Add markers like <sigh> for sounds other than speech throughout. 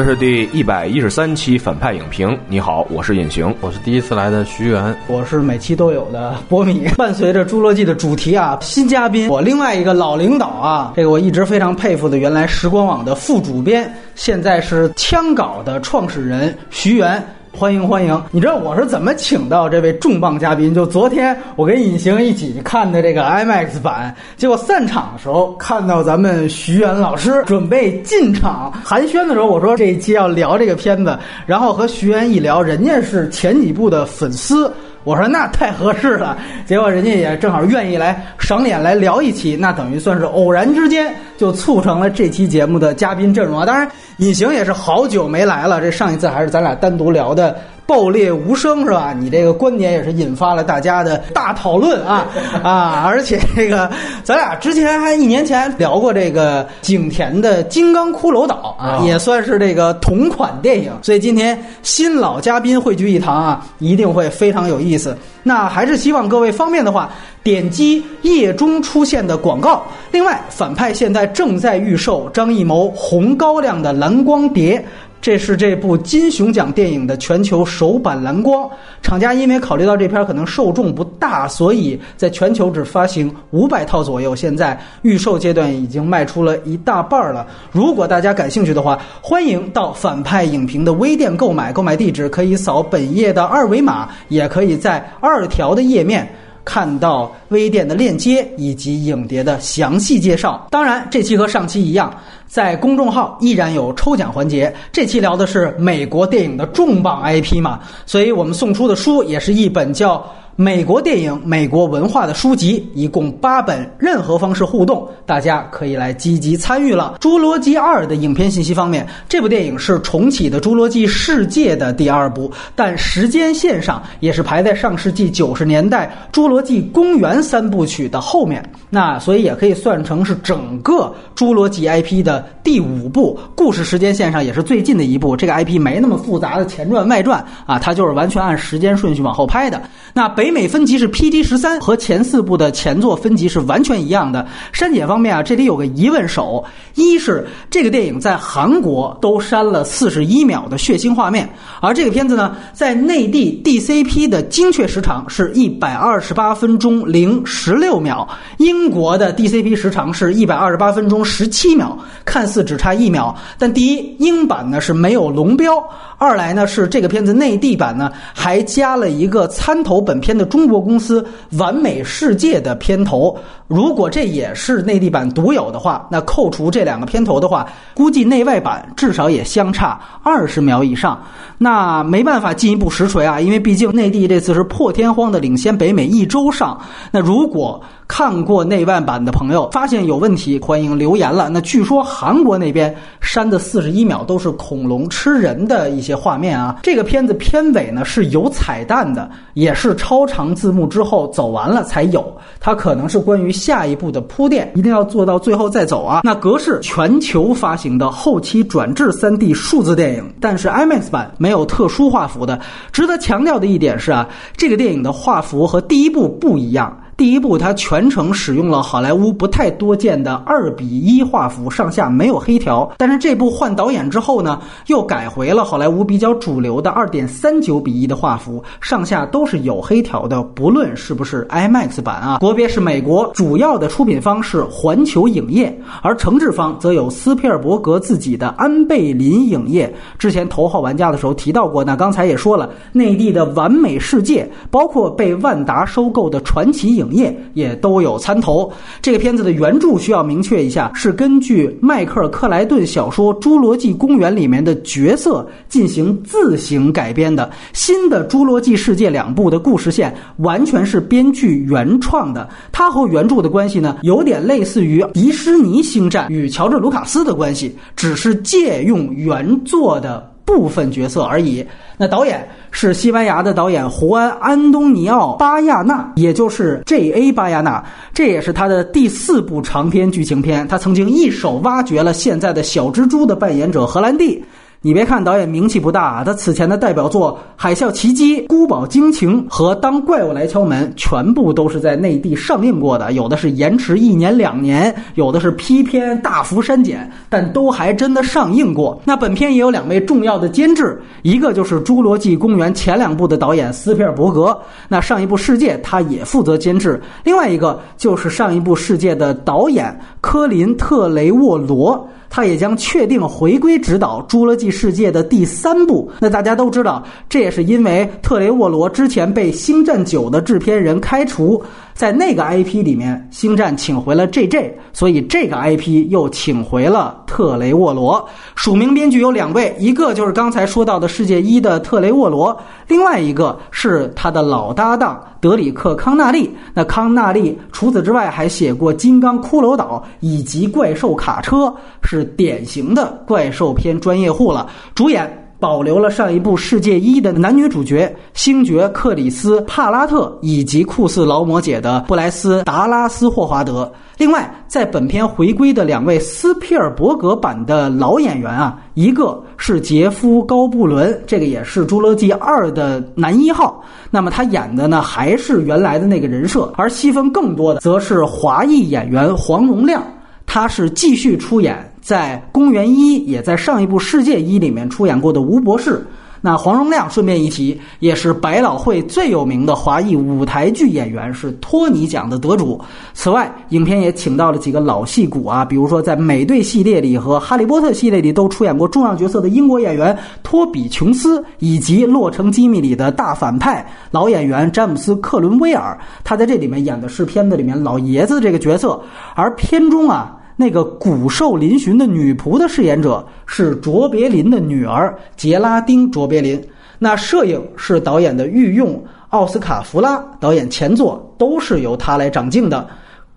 这是第一百一十三期反派影评。你好，我是隐形，我是第一次来的徐源，我是每期都有的波米。<laughs> 伴随着《侏罗纪》的主题啊，新嘉宾，我另外一个老领导啊，这个我一直非常佩服的，原来时光网的副主编，现在是枪稿的创始人徐源。欢迎欢迎！你知道我是怎么请到这位重磅嘉宾？就昨天我跟隐形一起看的这个 IMAX 版，结果散场的时候看到咱们徐源老师准备进场寒暄的时候，我说这一期要聊这个片子，然后和徐源一聊，人家是前几部的粉丝。我说那太合适了，结果人家也正好愿意来赏脸来聊一期，那等于算是偶然之间就促成了这期节目的嘉宾阵容啊。当然，隐形也是好久没来了，这上一次还是咱俩单独聊的。爆裂无声是吧？你这个观点也是引发了大家的大讨论啊 <laughs> 啊！而且这个咱俩之前还一年前聊过这个景甜的《金刚骷髅岛》啊，也算是这个同款电影。所以今天新老嘉宾汇聚一堂啊，一定会非常有意思。那还是希望各位方便的话，点击页中出现的广告。另外，反派现在正在预售张艺谋红高粱的蓝光碟。这是这部金熊奖电影的全球首版蓝光，厂家因为考虑到这片可能受众不大，所以在全球只发行五百套左右。现在预售阶段已经卖出了一大半了。如果大家感兴趣的话，欢迎到反派影评的微店购买，购买地址可以扫本页的二维码，也可以在二条的页面。看到微店的链接以及影碟的详细介绍。当然，这期和上期一样，在公众号依然有抽奖环节。这期聊的是美国电影的重磅 IP 嘛，所以我们送出的书也是一本叫。美国电影、美国文化的书籍一共八本，任何方式互动，大家可以来积极参与了。《侏罗纪二》的影片信息方面，这部电影是重启的《侏罗纪世界》的第二部，但时间线上也是排在上世纪九十年代《侏罗纪公园》三部曲的后面。那所以也可以算成是整个侏罗纪 IP 的第五部，故事时间线上也是最近的一部。这个 IP 没那么复杂的前传外传啊，它就是完全按时间顺序往后拍的。那北。美分级是 PG 十三，和前四部的前作分级是完全一样的。删减方面啊，这里有个疑问手：一是这个电影在韩国都删了四十一秒的血腥画面，而这个片子呢，在内地 DCP 的精确时长是一百二十八分钟零十六秒，英国的 DCP 时长是一百二十八分钟十七秒，看似只差一秒。但第一，英版呢是没有龙标；二来呢是这个片子内地版呢还加了一个参投本片。中国公司完美世界的片头，如果这也是内地版独有的话，那扣除这两个片头的话，估计内外版至少也相差二十秒以上。那没办法进一步实锤啊，因为毕竟内地这次是破天荒的领先北美一周上。那如果看过内外版的朋友发现有问题，欢迎留言了。那据说韩国那边删的四十一秒都是恐龙吃人的一些画面啊。这个片子片尾呢是有彩蛋的，也是超长字幕之后走完了才有。它可能是关于下一步的铺垫，一定要做到最后再走啊。那格式全球发行的后期转制三 D 数字电影，但是 IMAX 版没有特殊画幅的。值得强调的一点是啊，这个电影的画幅和第一部不一样。第一部，它全程使用了好莱坞不太多见的二比一画幅，上下没有黑条。但是这部换导演之后呢，又改回了好莱坞比较主流的二点三九比一的画幅，上下都是有黑条的。不论是不是 IMAX 版啊，国别是美国，主要的出品方是环球影业，而承制方则有斯皮尔伯格自己的安倍林影业。之前头号玩家的时候提到过，那刚才也说了，内地的完美世界，包括被万达收购的传奇影。业也都有参投。这个片子的原著需要明确一下，是根据迈克尔·克莱顿小说《侏罗纪公园》里面的角色进行自行改编的。新的《侏罗纪世界》两部的故事线完全是编剧原创的。它和原著的关系呢，有点类似于迪士尼星战与乔治·卢卡斯的关系，只是借用原作的。部分角色而已。那导演是西班牙的导演胡安·安东尼奥·巴亚纳，也就是 J.A. 巴亚纳。这也是他的第四部长篇剧情片。他曾经一手挖掘了现在的小蜘蛛的扮演者荷兰弟。你别看导演名气不大啊，他此前的代表作《海啸奇迹》《孤堡惊情》和《当怪物来敲门》全部都是在内地上映过的，有的是延迟一年两年，有的是批片大幅删减，但都还真的上映过。那本片也有两位重要的监制，一个就是《侏罗纪公园》前两部的导演斯皮尔伯格，那上一部《世界》他也负责监制；另外一个就是上一部《世界》的导演科林特雷沃罗。他也将确定回归执导《侏罗纪世界》的第三部。那大家都知道，这也是因为特雷沃罗之前被《星战九》的制片人开除，在那个 IP 里面，《星战》请回了 JJ，所以这个 IP 又请回了特雷沃罗。署名编剧有两位，一个就是刚才说到的《世界一》的特雷沃罗，另外一个是他的老搭档德里克康纳利。那康纳利除此之外还写过《金刚骷髅岛》以及《怪兽卡车》，是典型的怪兽片专业户了。主演。保留了上一部《世界一》的男女主角星爵克里斯帕拉特以及酷似劳模姐的布莱斯达拉斯霍华德。另外，在本片回归的两位斯皮尔伯格版的老演员啊，一个是杰夫高布伦，这个也是《侏罗纪二》的男一号。那么他演的呢，还是原来的那个人设，而戏份更多的则是华裔演员黄荣亮，他是继续出演。在《公元一》也在上一部《世界一》里面出演过的吴博士，那黄荣亮顺便一提，也是百老汇最有名的华裔舞台剧演员，是托尼奖的得主。此外，影片也请到了几个老戏骨啊，比如说在《美队》系列里和《哈利波特》系列里都出演过重要角色的英国演员托比·琼斯，以及《洛城机密》里的大反派老演员詹姆斯·克伦威尔，他在这里面演的是片子里面老爷子这个角色，而片中啊。那个骨瘦嶙峋的女仆的饰演者是卓别林的女儿杰拉丁·卓别林。那摄影是导演的御用奥斯卡·弗拉，导演前作都是由他来掌镜的。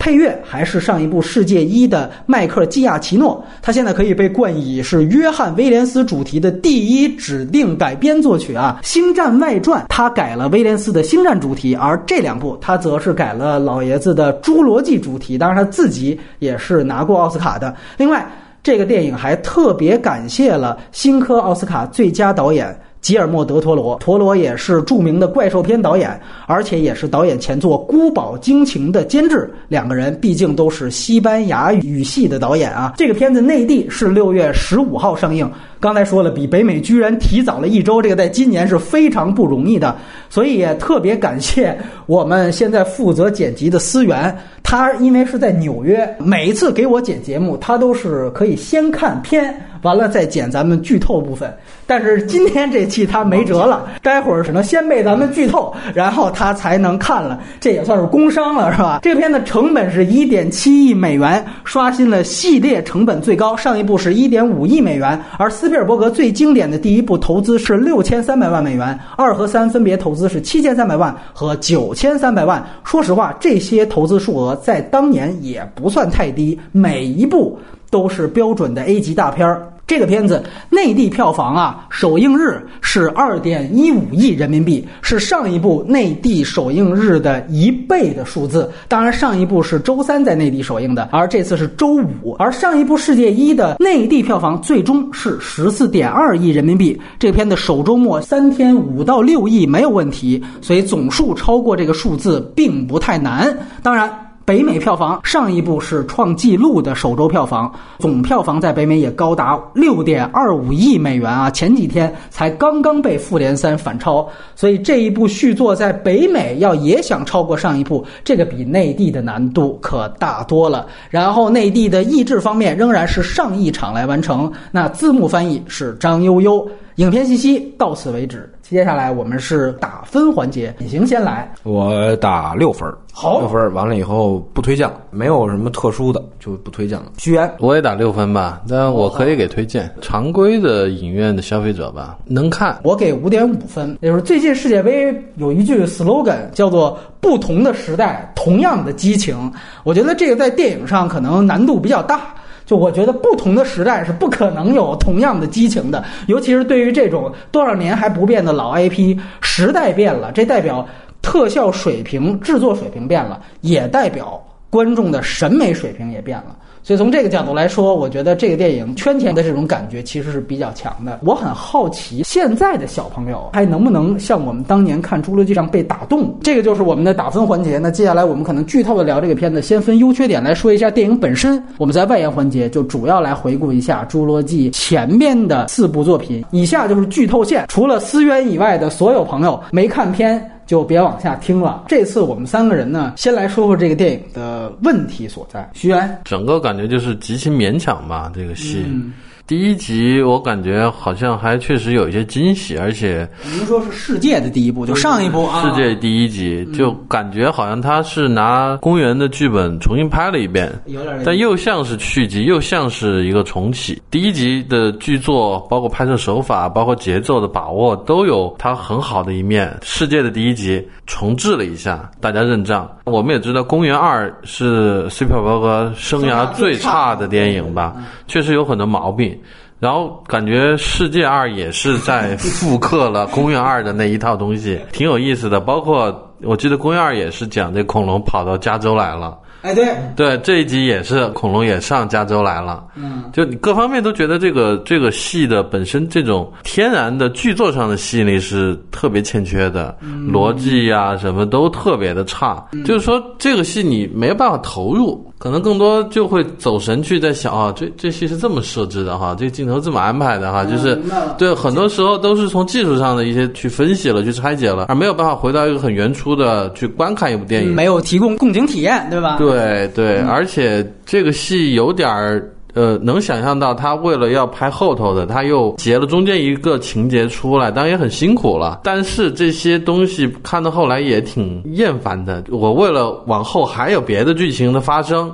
配乐还是上一部《世界一》的迈克·基亚奇诺，他现在可以被冠以是约翰·威廉斯主题的第一指定改编作曲啊，《星战外传》他改了威廉斯的《星战》主题，而这两部他则是改了老爷子的《侏罗纪》主题，当然他自己也是拿过奥斯卡的。另外，这个电影还特别感谢了新科奥斯卡最佳导演。吉尔莫·德·陀罗，陀罗也是著名的怪兽片导演，而且也是导演前作《孤堡惊情》的监制。两个人毕竟都是西班牙语系的导演啊。这个片子内地是六月十五号上映。刚才说了，比北美居然提早了一周，这个在今年是非常不容易的。所以也特别感谢我们现在负责剪辑的思源，他因为是在纽约，每一次给我剪节目，他都是可以先看片，完了再剪咱们剧透部分。但是今天这期他没辙了，待会儿只能先被咱们剧透，然后他才能看了。这也算是工伤了，是吧？这片的成本是一点七亿美元，刷新了系列成本最高。上一部是一点五亿美元，而斯皮尔伯格最经典的第一部投资是六千三百万美元，二和三分别投资是七千三百万和九千三百万。说实话，这些投资数额在当年也不算太低，每一部都是标准的 A 级大片儿。这个片子内地票房啊，首映日是二点一五亿人民币，是上一部内地首映日的一倍的数字。当然，上一部是周三在内地首映的，而这次是周五。而上一部《世界一》的内地票房最终是十四点二亿人民币。这片子首周末三天五到六亿没有问题，所以总数超过这个数字并不太难。当然。北美票房上一部是创纪录的首周票房，总票房在北美也高达六点二五亿美元啊！前几天才刚刚被《复联三》反超，所以这一部续作在北美要也想超过上一部，这个比内地的难度可大多了。然后内地的译制方面仍然是上亿场来完成，那字幕翻译是张悠悠。影片信息到此为止，接下来我们是打分环节，隐形先来，我打六分，好，六分完了以后不推荐了，没有什么特殊的就不推荐了。居然。我也打六分吧，但我可以给推荐。常规的影院的消费者吧，能看。我给五点五分，也就是最近世界杯有一句 slogan 叫做“不同的时代，同样的激情”，我觉得这个在电影上可能难度比较大。就我觉得，不同的时代是不可能有同样的激情的，尤其是对于这种多少年还不变的老 IP，时代变了，这代表特效水平、制作水平变了，也代表观众的审美水平也变了。所以从这个角度来说，我觉得这个电影圈钱的这种感觉其实是比较强的。我很好奇，现在的小朋友还能不能像我们当年看《侏罗纪》上被打动？这个就是我们的打分环节。那接下来我们可能剧透的聊这个片子，先分优缺点来说一下电影本身。我们在外延环节就主要来回顾一下《侏罗纪》前面的四部作品。以下就是剧透线，除了思渊以外的所有朋友没看片。就别往下听了。这次我们三个人呢，先来说说这个电影的问题所在。徐源，整个感觉就是极其勉强吧，这个戏。嗯第一集我感觉好像还确实有一些惊喜，而且您说是世界的第一部，就上一部啊，世界第一集就感觉好像他是拿公园的剧本重新拍了一遍，有点但又像是续集，又像是一个重启。第一集的剧作，包括拍摄手法，包括节奏的把握，都有它很好的一面。世界的第一集重置了一下，大家认账。我们也知道，《公园二》是斯皮尔伯格生涯最差的电影吧，确实有很多毛病。然后感觉《世界二》也是在复刻了《公园二》的那一套东西，挺有意思的。包括我记得《公园二》也是讲这恐龙跑到加州来了。哎，对，对，这一集也是恐龙也上加州来了，嗯，就你各方面都觉得这个这个戏的本身这种天然的剧作上的吸引力是特别欠缺的，逻辑呀、什么都特别的差，就是说这个戏你没有办法投入，可能更多就会走神去在想啊，这这戏是这么设置的哈，这个镜头这么安排的哈，就是对，很多时候都是从技术上的一些去分析了、去拆解了，而没有办法回到一个很原初的去观看一部电影。没有提供共情体验，对吧？对对对，而且这个戏有点儿。呃，能想象到他为了要拍后头的，他又截了中间一个情节出来，当然也很辛苦了。但是这些东西看到后来也挺厌烦的。我为了往后还有别的剧情的发生，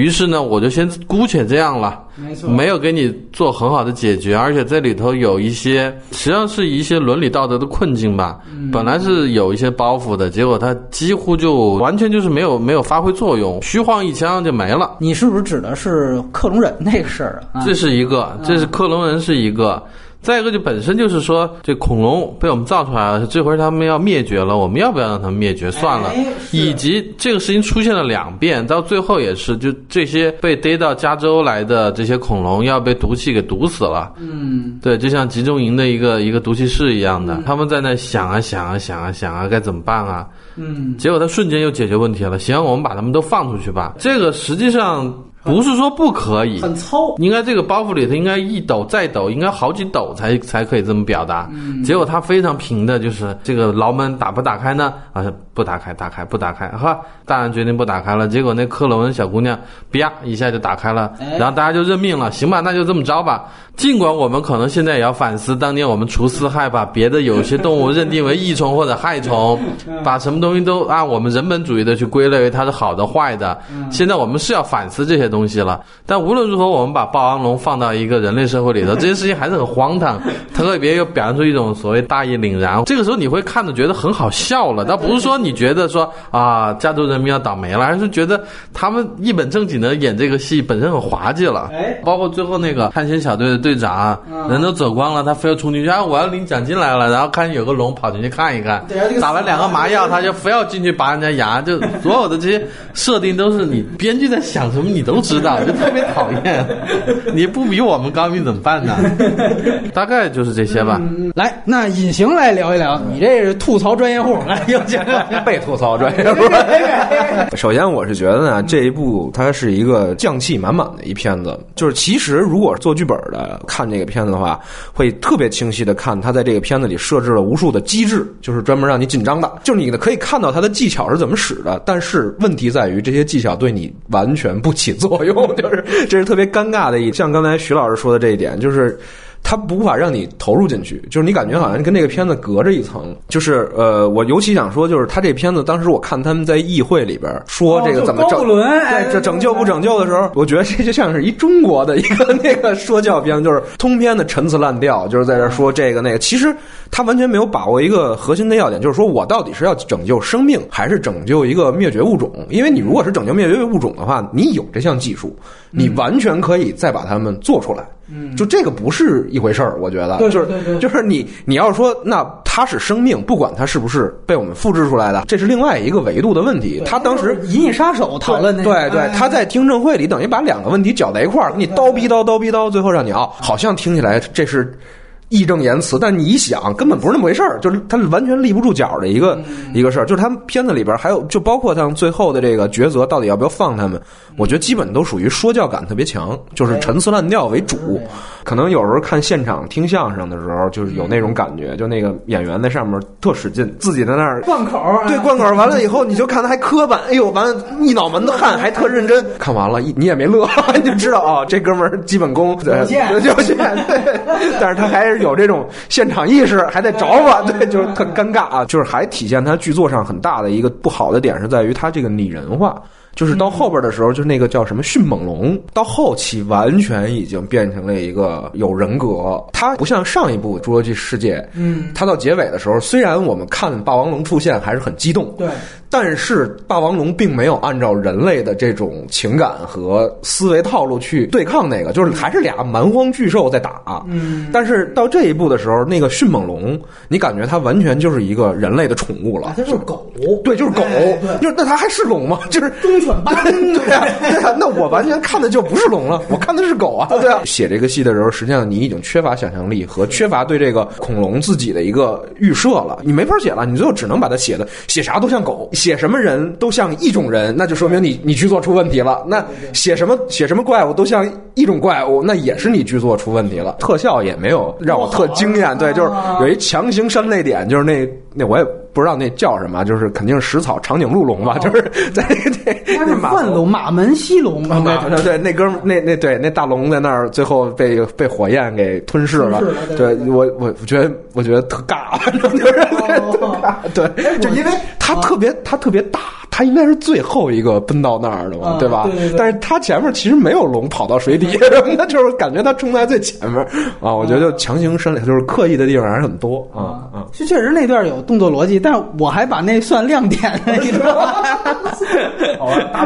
于是呢，我就先姑且这样了。没错，没有给你做很好的解决，而且这里头有一些实际上是一些伦理道德的困境吧。本来是有一些包袱的，结果它几乎就完全就是没有没有发挥作用，虚晃一枪就没了。你是不是指的是克隆人那个事儿啊？这是一个，这是克隆人是一个。再一个就本身就是说，这恐龙被我们造出来了，这回他们要灭绝了，我们要不要让他们灭绝？算了哎。以及这个事情出现了两遍，到最后也是，就这些被逮到加州来的这些恐龙要被毒气给毒死了。嗯，对，就像集中营的一个一个毒气室一样的，他们在那想啊想啊想啊想啊，该怎么办啊？嗯，结果他瞬间又解决问题了。行，我们把他们都放出去吧。这个实际上不是说不可以，很糙。应该这个包袱里头应该一抖再抖，应该好几抖才才可以这么表达。结果他非常平的，就是这个牢门打不打开呢？啊，不打开，打开不打开，哈，大人决定不打开了。结果那克隆人小姑娘啪一下就打开了，哎然后大家就认命了，行吧，那就这么着吧。尽管我们可能现在也要反思，当年我们除四害，把别的有些动物认定为益虫或者害虫，把什么东西都按我们人本主义的去归类为它是好的坏的。现在我们是要反思这些东西了。但无论如何，我们把霸王龙放到一个人类社会里头，这些事情还是很荒唐，<laughs> 特别又表现出一种所谓大义凛然。这个时候你会看着觉得很好笑了，倒不是说你觉得说啊加州人民要倒霉了，而是觉得他们一本正经的演这个戏本身很滑稽了。哎包括最后那个探险小队的队长，嗯人都走光了，他非要冲进去，啊，我要领奖金来了，然后看有个龙跑进去看一看打了两个麻药，他就非要进去拔人家牙，就所有的这些设定都是你编剧在想什么你都知道，就特别讨厌。你不比我们高明怎么办呢？<laughs> 大概就是这些吧。嗯来，那隐形来聊一聊，你这是吐槽专业户，来有请。<laughs> 被吐槽专业户。首先，我是觉得呢，这一部它是一个匠气满满的一片子。就是其实如果做剧本的看这个片子的话，会特别清晰的看他在这个片子里设置了无数的机制，就是专门让你紧张的。就是你可以看到他的技巧是怎么使的，但是问题在于这些技巧对你完全不起作用，就是这是特别尴尬的一。像刚才徐老师说的这一点，就是。它无法让你投入进去，就是你感觉好像跟这个片子隔着一层。就是呃，我尤其想说，就是他这片子当时我看他们在议会里边说这个怎么整哦对这拯救不拯救的时候，我觉得这就像是一中国的一个那个说教片，就是通篇的陈词滥调，就是在这说这个那个。其实他完全没有把握一个核心的要点，就是说我到底是要拯救生命，还是拯救一个灭绝物种？因为你如果是拯救灭绝物种的话，你有这项技术，你完全可以再把它们做出来。嗯就这个不是一回事儿，我觉得，对就是对对。就是你你要说那它是生命，不管它是不是被我们复制出来的，这是另外一个维度的问题。他当时《银翼杀手》讨论那个。对对，哎他在听证会里等于把两个问题搅在一块儿，给你叨逼叨叨逼叨，最后让你啊，好像听起来这是。义正言辞，但你一想，根本不是那么回事儿，就是他完全立不住脚的一个、一个事儿。就是他们片子里边还有，就包括像最后的这个抉择，到底要不要放他们，我觉得基本都属于说教感特别强，就是陈词滥调为主。可能有时候看现场听相声的时候，就是有那种感觉，就那个演员在上面特使劲，自己在那儿贯口儿对，灌口儿完了以后，你就看他还磕巴，哎呦，完了一脑门子汗，还特认真。<laughs> 看完了，一你也没乐，<laughs> 你就知道啊、这哥们儿基本功对有限有限，对。<laughs> 但是他还是有这种现场意识，还得找我，对，就是特尴尬啊。就是还体现他剧作上很大的一个不好的点是在于他这个拟人化。就是到后边的时候，就那个叫什么迅猛龙，到后期完全已经变成了一个有人格。它不像上一部《侏罗纪世界》，嗯，它到结尾的时候，虽然我们看霸王龙出现还是很激动，对，但是霸王龙并没有按照人类的这种情感和思维套路去对抗那个，就是还是俩蛮荒巨兽在打。嗯，但是到这一步的时候，那个迅猛龙，你感觉它完全就是一个人类的宠物了啊，。就是狗，对，就是狗，哎对就是那它还是龙吗？就是忠 <laughs> 对啊，对啊，那我完全看的就不是龙了，我看的是狗啊。<laughs> 对啊，写这个戏的时候，实际上你已经缺乏想象力和缺乏对这个恐龙自己的一个预设了，你没法写了，你最后只能把它写的写啥都像狗，写什么人都像一种人，那就说明你你剧作出问题了。那写什么写什么怪物都像一种怪物，那也是你剧作出问题了。特效也没有让我特惊艳，对，就是有一强行删泪点，就是那那我也不知道那叫什么，就是肯定是食草长颈鹿龙吧，就是 <laughs> 在那那它是马范龙，马门溪龙，应该对对，那哥们儿那那对那大龙在那儿，最后被被火焰给吞噬了。对对我我我觉得我觉得特尬，反正就是特尬。对，就因为他特别他特别大，他应该是最后一个奔到那儿的嘛，啊对吧？但是他前面其实没有龙跑到水底什么的，<laughs> 就是感觉他冲在最前面啊。我觉得强行删了，就是刻意的地方还是很多啊啊。是确实那段有动作逻辑，但是我还把那算亮点，你知道吗？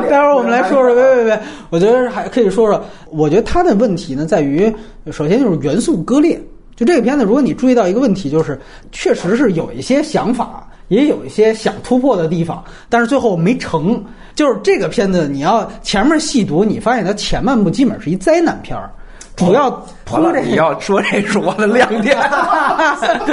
待会儿我们来说说，别别别，我觉得还可以说说。我觉得他的问题呢，在于首先就是元素割裂。就这个片子，如果你注意到一个问题，就是确实是有一些想法，也有一些想突破的地方，但是最后没成。就是这个片子，你要前面细读，你发现它前半部基本是一灾难片儿，主要铺完了，这你要说这是我的亮点。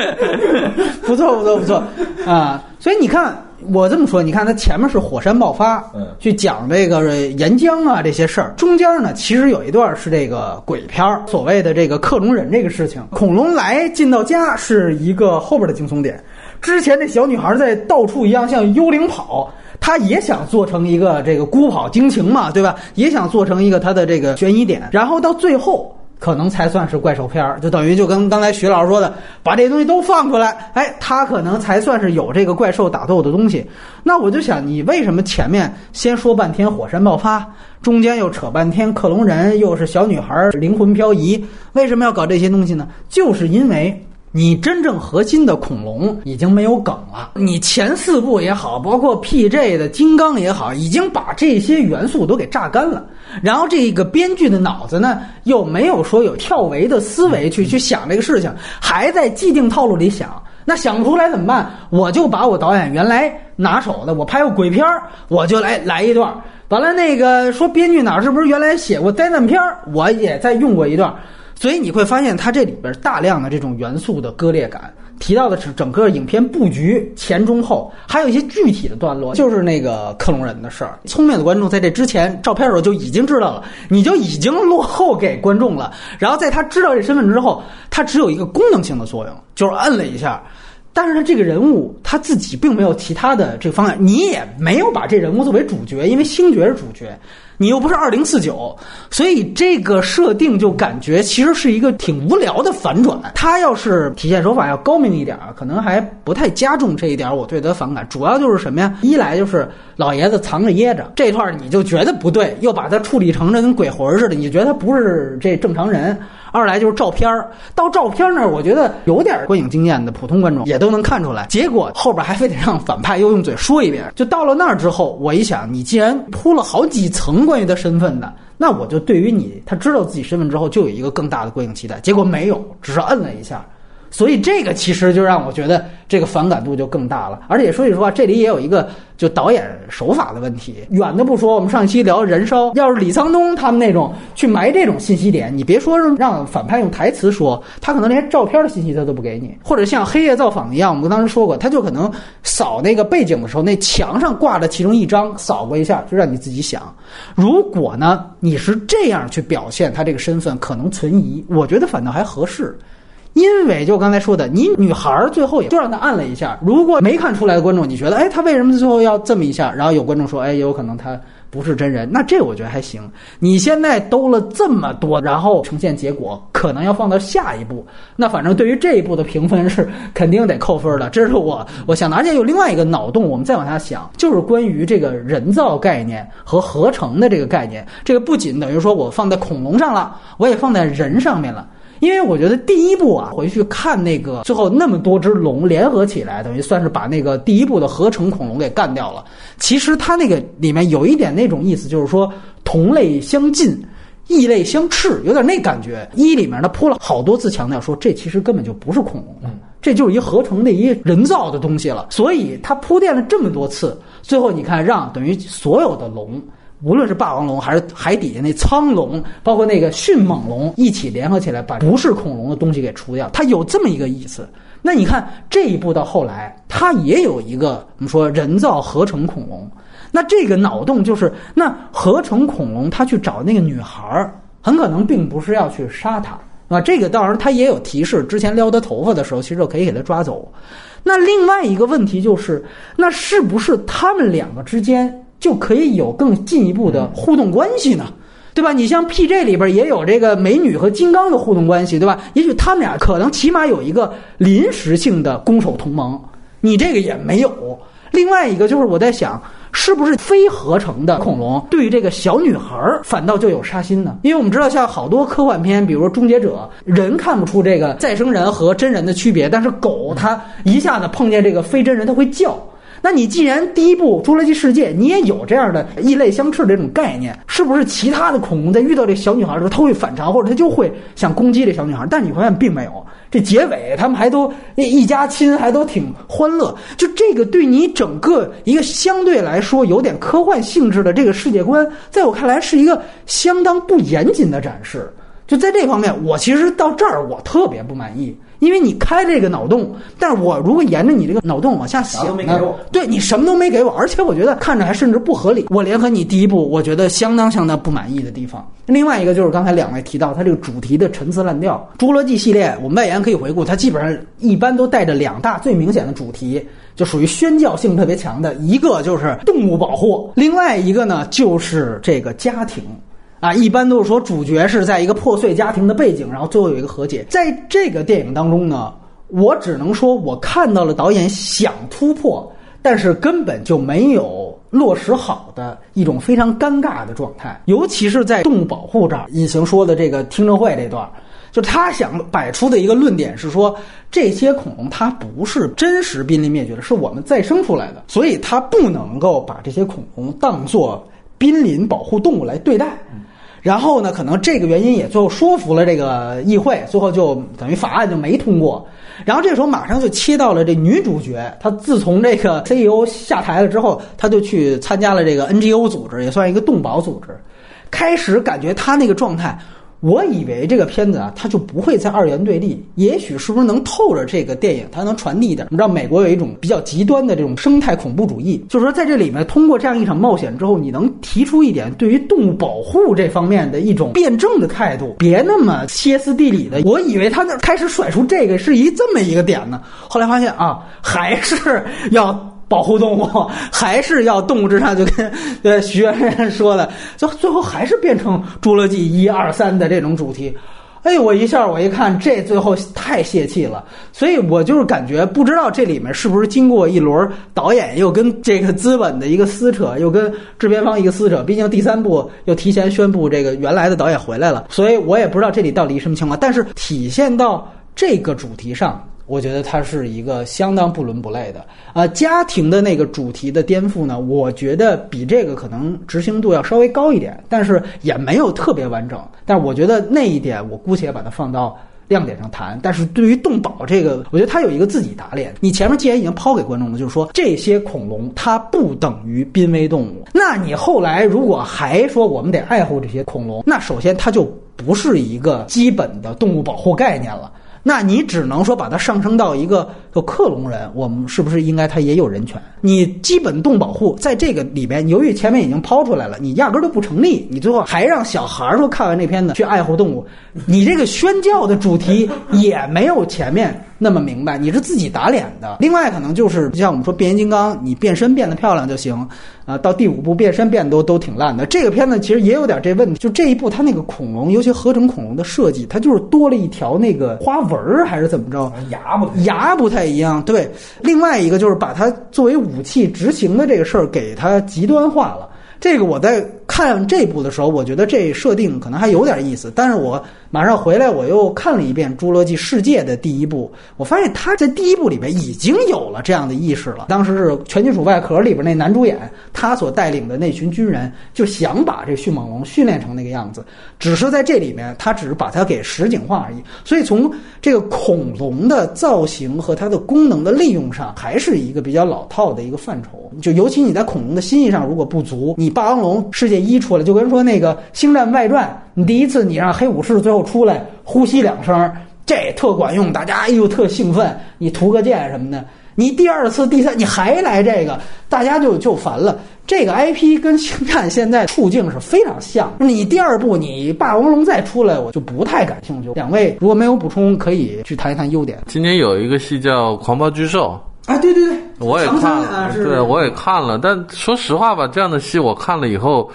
<laughs> 不错不错不错啊！所以你看，我这么说，你看它前面是火山爆发，嗯去讲这个岩浆啊这些事儿，中间呢其实有一段是这个鬼片儿，所谓的这个克隆人这个事情，恐龙来进到家是一个后边的惊悚点。之前这小女孩在到处一样像幽灵跑。他也想做成一个这个孤跑惊情嘛，对吧？也想做成一个他的这个悬疑点，然后到最后可能才算是怪兽片儿，就等于就跟刚才徐老师说的，把这些东西都放出来，哎，他可能才算是有这个怪兽打斗的东西。那我就想，你为什么前面先说半天火山爆发，中间又扯半天克隆人，又是小女孩灵魂漂移，为什么要搞这些东西呢？就是因为。你真正核心的恐龙已经没有梗了，你前四部也好，包括 PJ 的金刚也好，已经把这些元素都给榨干了。然后这个编剧的脑子呢，又没有说有跳维的思维去去想这个事情，还在既定套路里想。那想不出来怎么办？我就把我导演原来拿手的，我拍过鬼片儿，我就来来一段。完了，那个说编剧哪儿是不是原来写过灾难片儿，我也再用过一段。所以你会发现，它这里边大量的这种元素的割裂感，提到的是整个影片布局前中后，还有一些具体的段落，就是那个克隆人的事儿。聪明的观众在这之前照片的时候就已经知道了，你就已经落后给观众了。然后在他知道这身份之后，他只有一个功能性的作用，就是摁了一下。但是他这个人物他自己并没有其他的这个方案，你也没有把这人物作为主角，因为星爵是主角，你又不是二零四九，所以这个设定就感觉其实是一个挺无聊的反转。他要是体现手法要高明一点，可能还不太加重这一点，我对他反感。主要就是什么呀？一来就是老爷子藏着掖着这段，你就觉得不对，又把他处理成这跟鬼魂似的，你觉得他不是这正常人。二来就是照片儿，到照片那儿，我觉得有点观影经验的普通观众也都能看出来。结果后边还非得让反派又用嘴说一遍，就到了那儿之后，我一想，你既然铺了好几层关于他身份的，那我就对于你他知道自己身份之后，就有一个更大的观影期待。结果没有，只是摁了一下。所以这个其实就让我觉得这个反感度就更大了，而且说句实话，这里也有一个就导演手法的问题。远的不说，我们上一期聊燃烧，要是李沧东他们那种去埋这种信息点，你别说让反派用台词说，他可能连照片的信息他都不给你，或者像《黑夜造访》一样，我们当时说过，他就可能扫那个背景的时候，那墙上挂着其中一张，扫过一下就让你自己想。如果呢你是这样去表现他这个身份，可能存疑，我觉得反倒还合适。因为就刚才说的，你女孩最后也就让她按了一下。如果没看出来的观众，你觉得，哎，她为什么最后要这么一下？然后有观众说，哎，也有可能她不是真人。那这我觉得还行。你现在兜了这么多，然后呈现结果，可能要放到下一步。那反正对于这一步的评分是肯定得扣分的。这是我我想的。而且有另外一个脑洞，我们再往下想，就是关于这个人造概念和合成的这个概念。这个不仅等于说我放在恐龙上了，我也放在人上面了。因为我觉得第一部啊，回去看那个最后那么多只龙联合起来，等于算是把那个第一部的合成恐龙给干掉了。其实它那个里面有一点那种意思，就是说同类相近，异类相斥，有点那感觉。一里面呢铺了好多次强调说，这其实根本就不是恐龙了，这就是一合成的一人造的东西了。所以它铺垫了这么多次，最后你看让等于所有的龙。无论是霸王龙还是海底下那苍龙，包括那个迅猛龙，一起联合起来把不是恐龙的东西给除掉，它有这么一个意思。那你看这一步到后来，它也有一个我们说人造合成恐龙。那这个脑洞就是，那合成恐龙它去找那个女孩儿，很可能并不是要去杀她啊。这个当然它也有提示，之前撩她头发的时候，其实就可以给她抓走。那另外一个问题就是，那是不是他们两个之间？就可以有更进一步的互动关系呢，对吧？你像 PJ 里边也有这个美女和金刚的互动关系，对吧？也许他们俩可能起码有一个临时性的攻守同盟，你这个也没有。另外一个就是我在想，是不是非合成的恐龙对于这个小女孩反倒就有杀心呢？因为我们知道，像好多科幻片，比如说《终结者》，人看不出这个再生人和真人的区别，但是狗它一下子碰见这个非真人，它会叫。那你既然第一部《侏罗纪世界》你也有这样的异类相斥这种概念，是不是其他的恐龙在遇到这小女孩的时候，它会反常，或者它就会想攻击这小女孩？但你发现并没有。这结尾他们还都一家亲，还都挺欢乐。就这个对你整个一个相对来说有点科幻性质的这个世界观，在我看来是一个相当不严谨的展示。就在这方面，我其实到这儿我特别不满意。因为你开这个脑洞，但是我如果沿着你这个脑洞往下想呢，对你什么都没给我，而且我觉得看着还甚至不合理。我联合你第一步，我觉得相当相当不满意的地方。另外一个就是刚才两位提到它这个主题的陈词滥调，《侏罗纪》系列我们外延可以回顾，它基本上一般都带着两大最明显的主题，就属于宣教性特别强的，一个就是动物保护，另外一个呢就是这个家庭。啊，一般都是说主角是在一个破碎家庭的背景，然后最后有一个和解。在这个电影当中呢，我只能说我看到了导演想突破，但是根本就没有落实好的一种非常尴尬的状态。尤其是在动物保护这儿，隐形说的这个听证会这段，就他想摆出的一个论点是说，这些恐龙它不是真实濒临灭绝的，是我们再生出来的，所以它不能够把这些恐龙当做濒临保护动物来对待。然后呢，可能这个原因也最后说服了这个议会，最后就等于法案就没通过。然后这时候马上就切到了这女主角，她自从这个 CEO 下台了之后，她就去参加了这个 NGO 组织，也算一个动保组织，开始感觉她那个状态。我以为这个片子啊，它就不会在二元对立，也许是不是能透着这个电影，它能传递一点。你知道美国有一种比较极端的这种生态恐怖主义，就是说在这里面通过这样一场冒险之后，你能提出一点对于动物保护这方面的一种辩证的态度，别那么歇斯底里的。我以为他那开始甩出这个是一这么一个点呢，后来发现啊，还是要。<laughs> 保护动物还是要动物至上，就跟呃徐媛媛说的，就最后还是变成《侏罗纪》一二三的这种主题。哎，我一下我一看，这最后太泄气了，所以我就是感觉不知道这里面是不是经过一轮导演又跟这个资本的一个撕扯，又跟制片方一个撕扯。毕竟第三部又提前宣布这个原来的导演回来了，所以我也不知道这里到底什么情况。但是体现到这个主题上。我觉得它是一个相当不伦不类的。呃，家庭的那个主题的颠覆呢，我觉得比这个可能执行度要稍微高一点，但是也没有特别完整。但是我觉得那一点，我姑且把它放到。亮点上谈，但是对于动保这个，我觉得它有一个自己打脸。你前面既然已经抛给观众了，就是说这些恐龙它不等于濒危动物，那你后来如果还说我们得爱护这些恐龙，那首先它就不是一个基本的动物保护概念了。那你只能说把它上升到一个克隆人，我们是不是应该他也有人权？你基本动保护在这个里边，由于前面已经抛出来了，你压根儿都不成立。你最后还让小孩儿说看完这片子去爱护动物，你这个宣教的主题也没有前面。那么明白，你是自己打脸的。另外，可能就是像我们说变形金刚，你变身变得漂亮就行，啊，到第五部变身变都都挺烂的。这个片子其实也有点这问题，就这一部它那个恐龙，尤其合成恐龙的设计，它就是多了一条那个花纹纹儿，还是怎么着？牙不牙不太一样。对，另外一个就是把它作为武器执行的这个事儿给它极端化了。这个我在看这部的时候，我觉得这设定可能还有点意思。但是我马上回来，我又看了一遍《侏罗纪世界》的第一部，我发现他在第一部里边已经有了这样的意识了。当时是《全金属外壳》里边那男主演，他所带领的那群军人就想把这迅猛龙训练成那个样子，只是在这里面，他只是把它给实景化而已。所以从这个恐龙的造型和它的功能的利用上，还是一个比较老套的一个范畴。就尤其你在恐龙的心意上如果不足，你霸王龙世界一出来，就跟说那个《星战外传》，你第一次你让黑武士最后出来呼吸两声，这特管用，大家哎呦特兴奋，你图个剑什么的。你第二次、第三，你还来这个，大家就就烦了。这个 IP 跟星战现在处境是非常像。你第二部你霸王龙再出来，我就不太感兴趣。两位如果没有补充，可以去谈一谈优点。今年有一个戏叫《狂暴巨兽》。啊，对对对，我也看了，对，我也看了。但说实话吧，这样的戏我看了以后，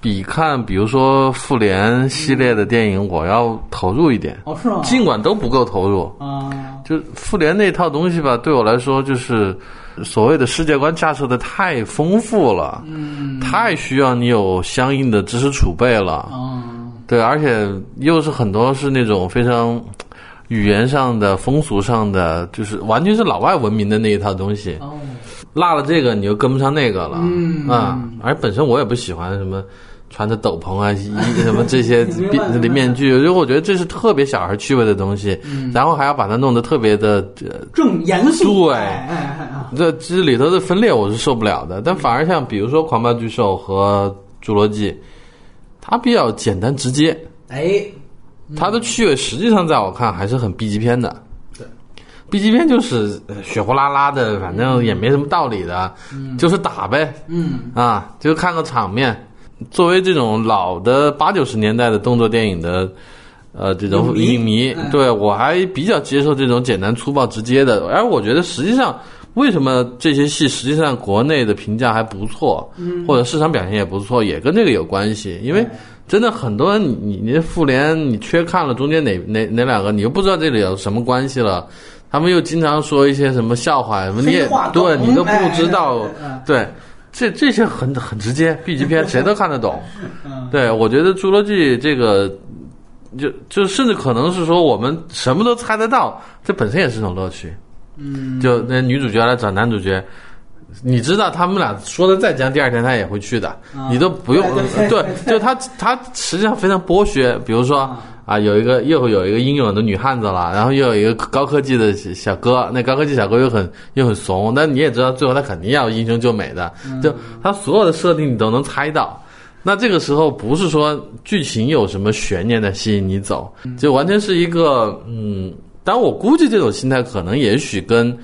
比看比如说复联系列的电影我要投入一点。哦，是吗？尽管都不够投入啊，就复联那套东西吧，对我来说就是所谓的世界观架设的太丰富了，嗯，太需要你有相应的知识储备了。嗯，对，而且又是很多是那种非常。语言上的、风俗上的，就是完全是老外文明的那一套东西。哦，落了这个，你就跟不上那个了。嗯啊，而本身我也不喜欢什么穿着斗篷啊、衣什么这些 <laughs> 面面具，因为我觉得这是特别小孩趣味的东西。嗯，然后还要把它弄得特别的正严肃。对，这这里头的分裂我是受不了的。但反而像比如说《狂暴巨兽》和《侏罗纪》，它比较简单直接。哎。它的趣味实际上在我看还是很 B 级片的，对，B 级片就是血呼啦啦的，反正也没什么道理的，就是打呗，嗯啊，就看个场面。作为这种老的八九十年代的动作电影的，呃，这种影迷，对我还比较接受这种简单粗暴直接的。而我觉得实际上，为什么这些戏实际上国内的评价还不错，或者市场表现也不错，也跟这个有关系，因为。真的很多，你你你复联你缺看了中间哪哪哪两个，你又不知道这里有什么关系了。他们又经常说一些什么笑话，什么你也对你都不知道。对，这这些很很直接，B 级片 <laughs> 谁都看得懂。对，我觉得《侏罗纪》这个，就就甚至可能是说我们什么都猜得到，这本身也是一种乐趣。嗯，就那女主角来找男主角。你知道他们俩说的再僵，第二天他也会去的，你都不用对，就他他实际上非常剥削。比如说啊，有一个又有一个英勇的女汉子了，然后又有一个高科技的小哥，那高科技小哥又很又很怂，但你也知道最后他肯定要英雄救美的，就他所有的设定你都能猜到。那这个时候不是说剧情有什么悬念在吸引你走，就完全是一个嗯，但我估计这种心态可能也许跟。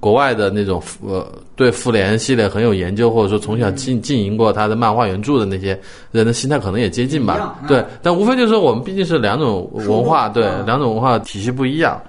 国外的那种呃，对复联系列很有研究，或者说从小进经营过他的漫画原著的那些人的心态，可能也接近吧。对，但无非就是说，我们毕竟是两种文化，对，两种文化体系不一样。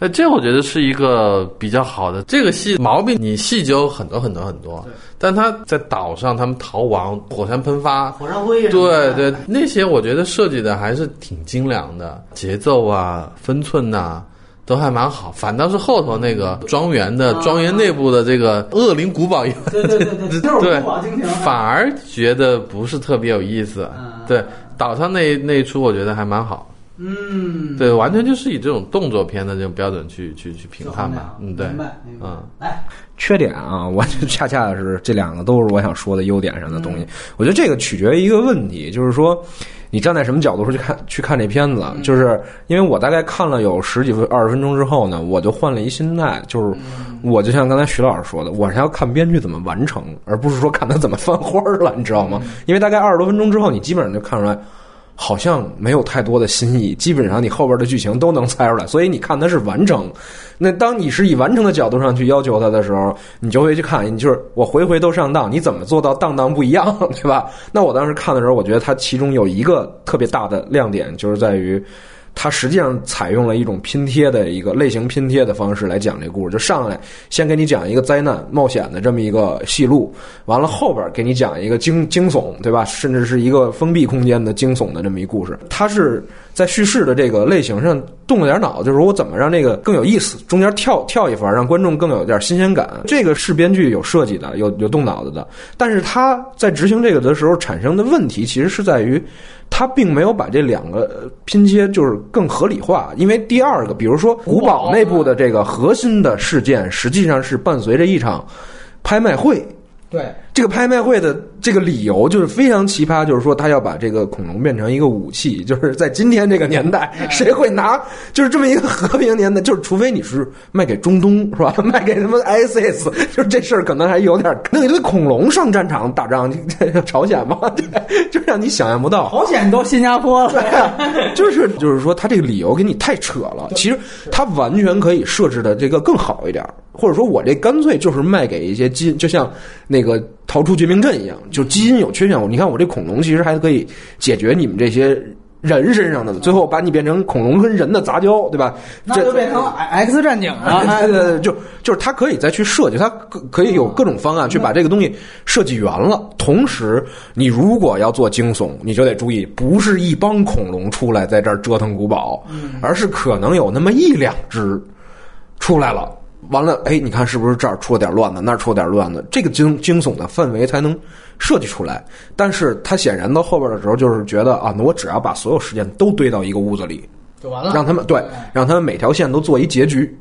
哎，这我觉得是一个比较好的。这个戏毛病你细究很多很多很多，但他在岛上他们逃亡，火山喷发，火山灰，对对，那些我觉得设计的还是挺精良的，节奏啊，分寸呐。都还蛮好，反倒是后头那个庄园的庄园内部的这个恶灵古堡，对对对对，对，<laughs> 反而觉得不是特别有意思。对，岛上那那一出我觉得还蛮好。嗯，对，完全就是以这种动作片的这种标准去去去评判吧。嗯，对明，白明白嗯。来，缺点啊，我就恰恰是这两个都是我想说的优点上的东西。嗯我觉得这个取决于一个问题，就是说你站在什么角度上去看去看这片子。嗯就是因为我大概看了有十几分二十分钟之后呢，我就换了一心态，就是嗯我就像刚才徐老师说的，我是要看编剧怎么完成，而不是说看他怎么翻花儿了，你知道吗？嗯因为大概二十多分钟之后，你基本上就看出来。好像没有太多的新意，基本上你后边的剧情都能猜出来，所以你看它是完整。那当你是以完整的角度上去要求它的时候，你就会去看，你就是我回回都上当，你怎么做到当当不一样，对吧？那我当时看的时候，我觉得它其中有一个特别大的亮点，就是在于。它实际上采用了一种拼贴的一个类型拼贴的方式来讲这故事，就上来先给你讲一个灾难冒险的这么一个戏路，完了后边给你讲一个惊惊悚，对吧？甚至是一个封闭空间的惊悚的这么一故事。它是在叙事的这个类型上动了点脑，就是我怎么让这个更有意思，中间跳跳一番，让观众更有点新鲜感。这个是编剧有设计的，有有动脑子的，但是他在执行这个的时候产生的问题，其实是在于。他并没有把这两个拼接就是更合理化，因为第二个，比如说古堡内部的这个核心的事件，实际上是伴随着一场拍卖会。对，这个拍卖会的这个理由就是非常奇葩，就是说他要把这个恐龙变成一个武器，就是在今天这个年代，<laughs> 谁会拿就是这么一个和平年代，就是除非你是卖给中东是吧，<laughs> 卖给什么 ISIS，就是这事儿可能还有点弄一堆恐龙上战场打仗，朝鲜嘛，对，<laughs> 就让你想象不到。朝鲜都新加坡了，就是就是说，他这个理由给你太扯了。其实他完全可以设置的这个更好一点，或者说我这干脆就是卖给一些金，就像那个逃出绝命镇一样，就基因有缺陷。你看我这恐龙其实还可以解决你们这些。人身上的，最后把你变成恐龙跟人的杂交，对吧？那就变成 X 战警了。对，对对，就就是他可以再去设计，他可可以有各种方案去把这个东西设计圆了。同时，你如果要做惊悚，你就得注意，不是一帮恐龙出来在这儿折腾古堡，而是可能有那么一两只出来了。完了，哎，你看是不是这儿出了点乱子，那儿出了点乱子，这个惊惊悚的氛围才能设计出来。但是他显然到后边的时候，就是觉得啊，那我只要把所有事件都堆到一个屋子里，就完了，让他们对，让他们每条线都做一结局，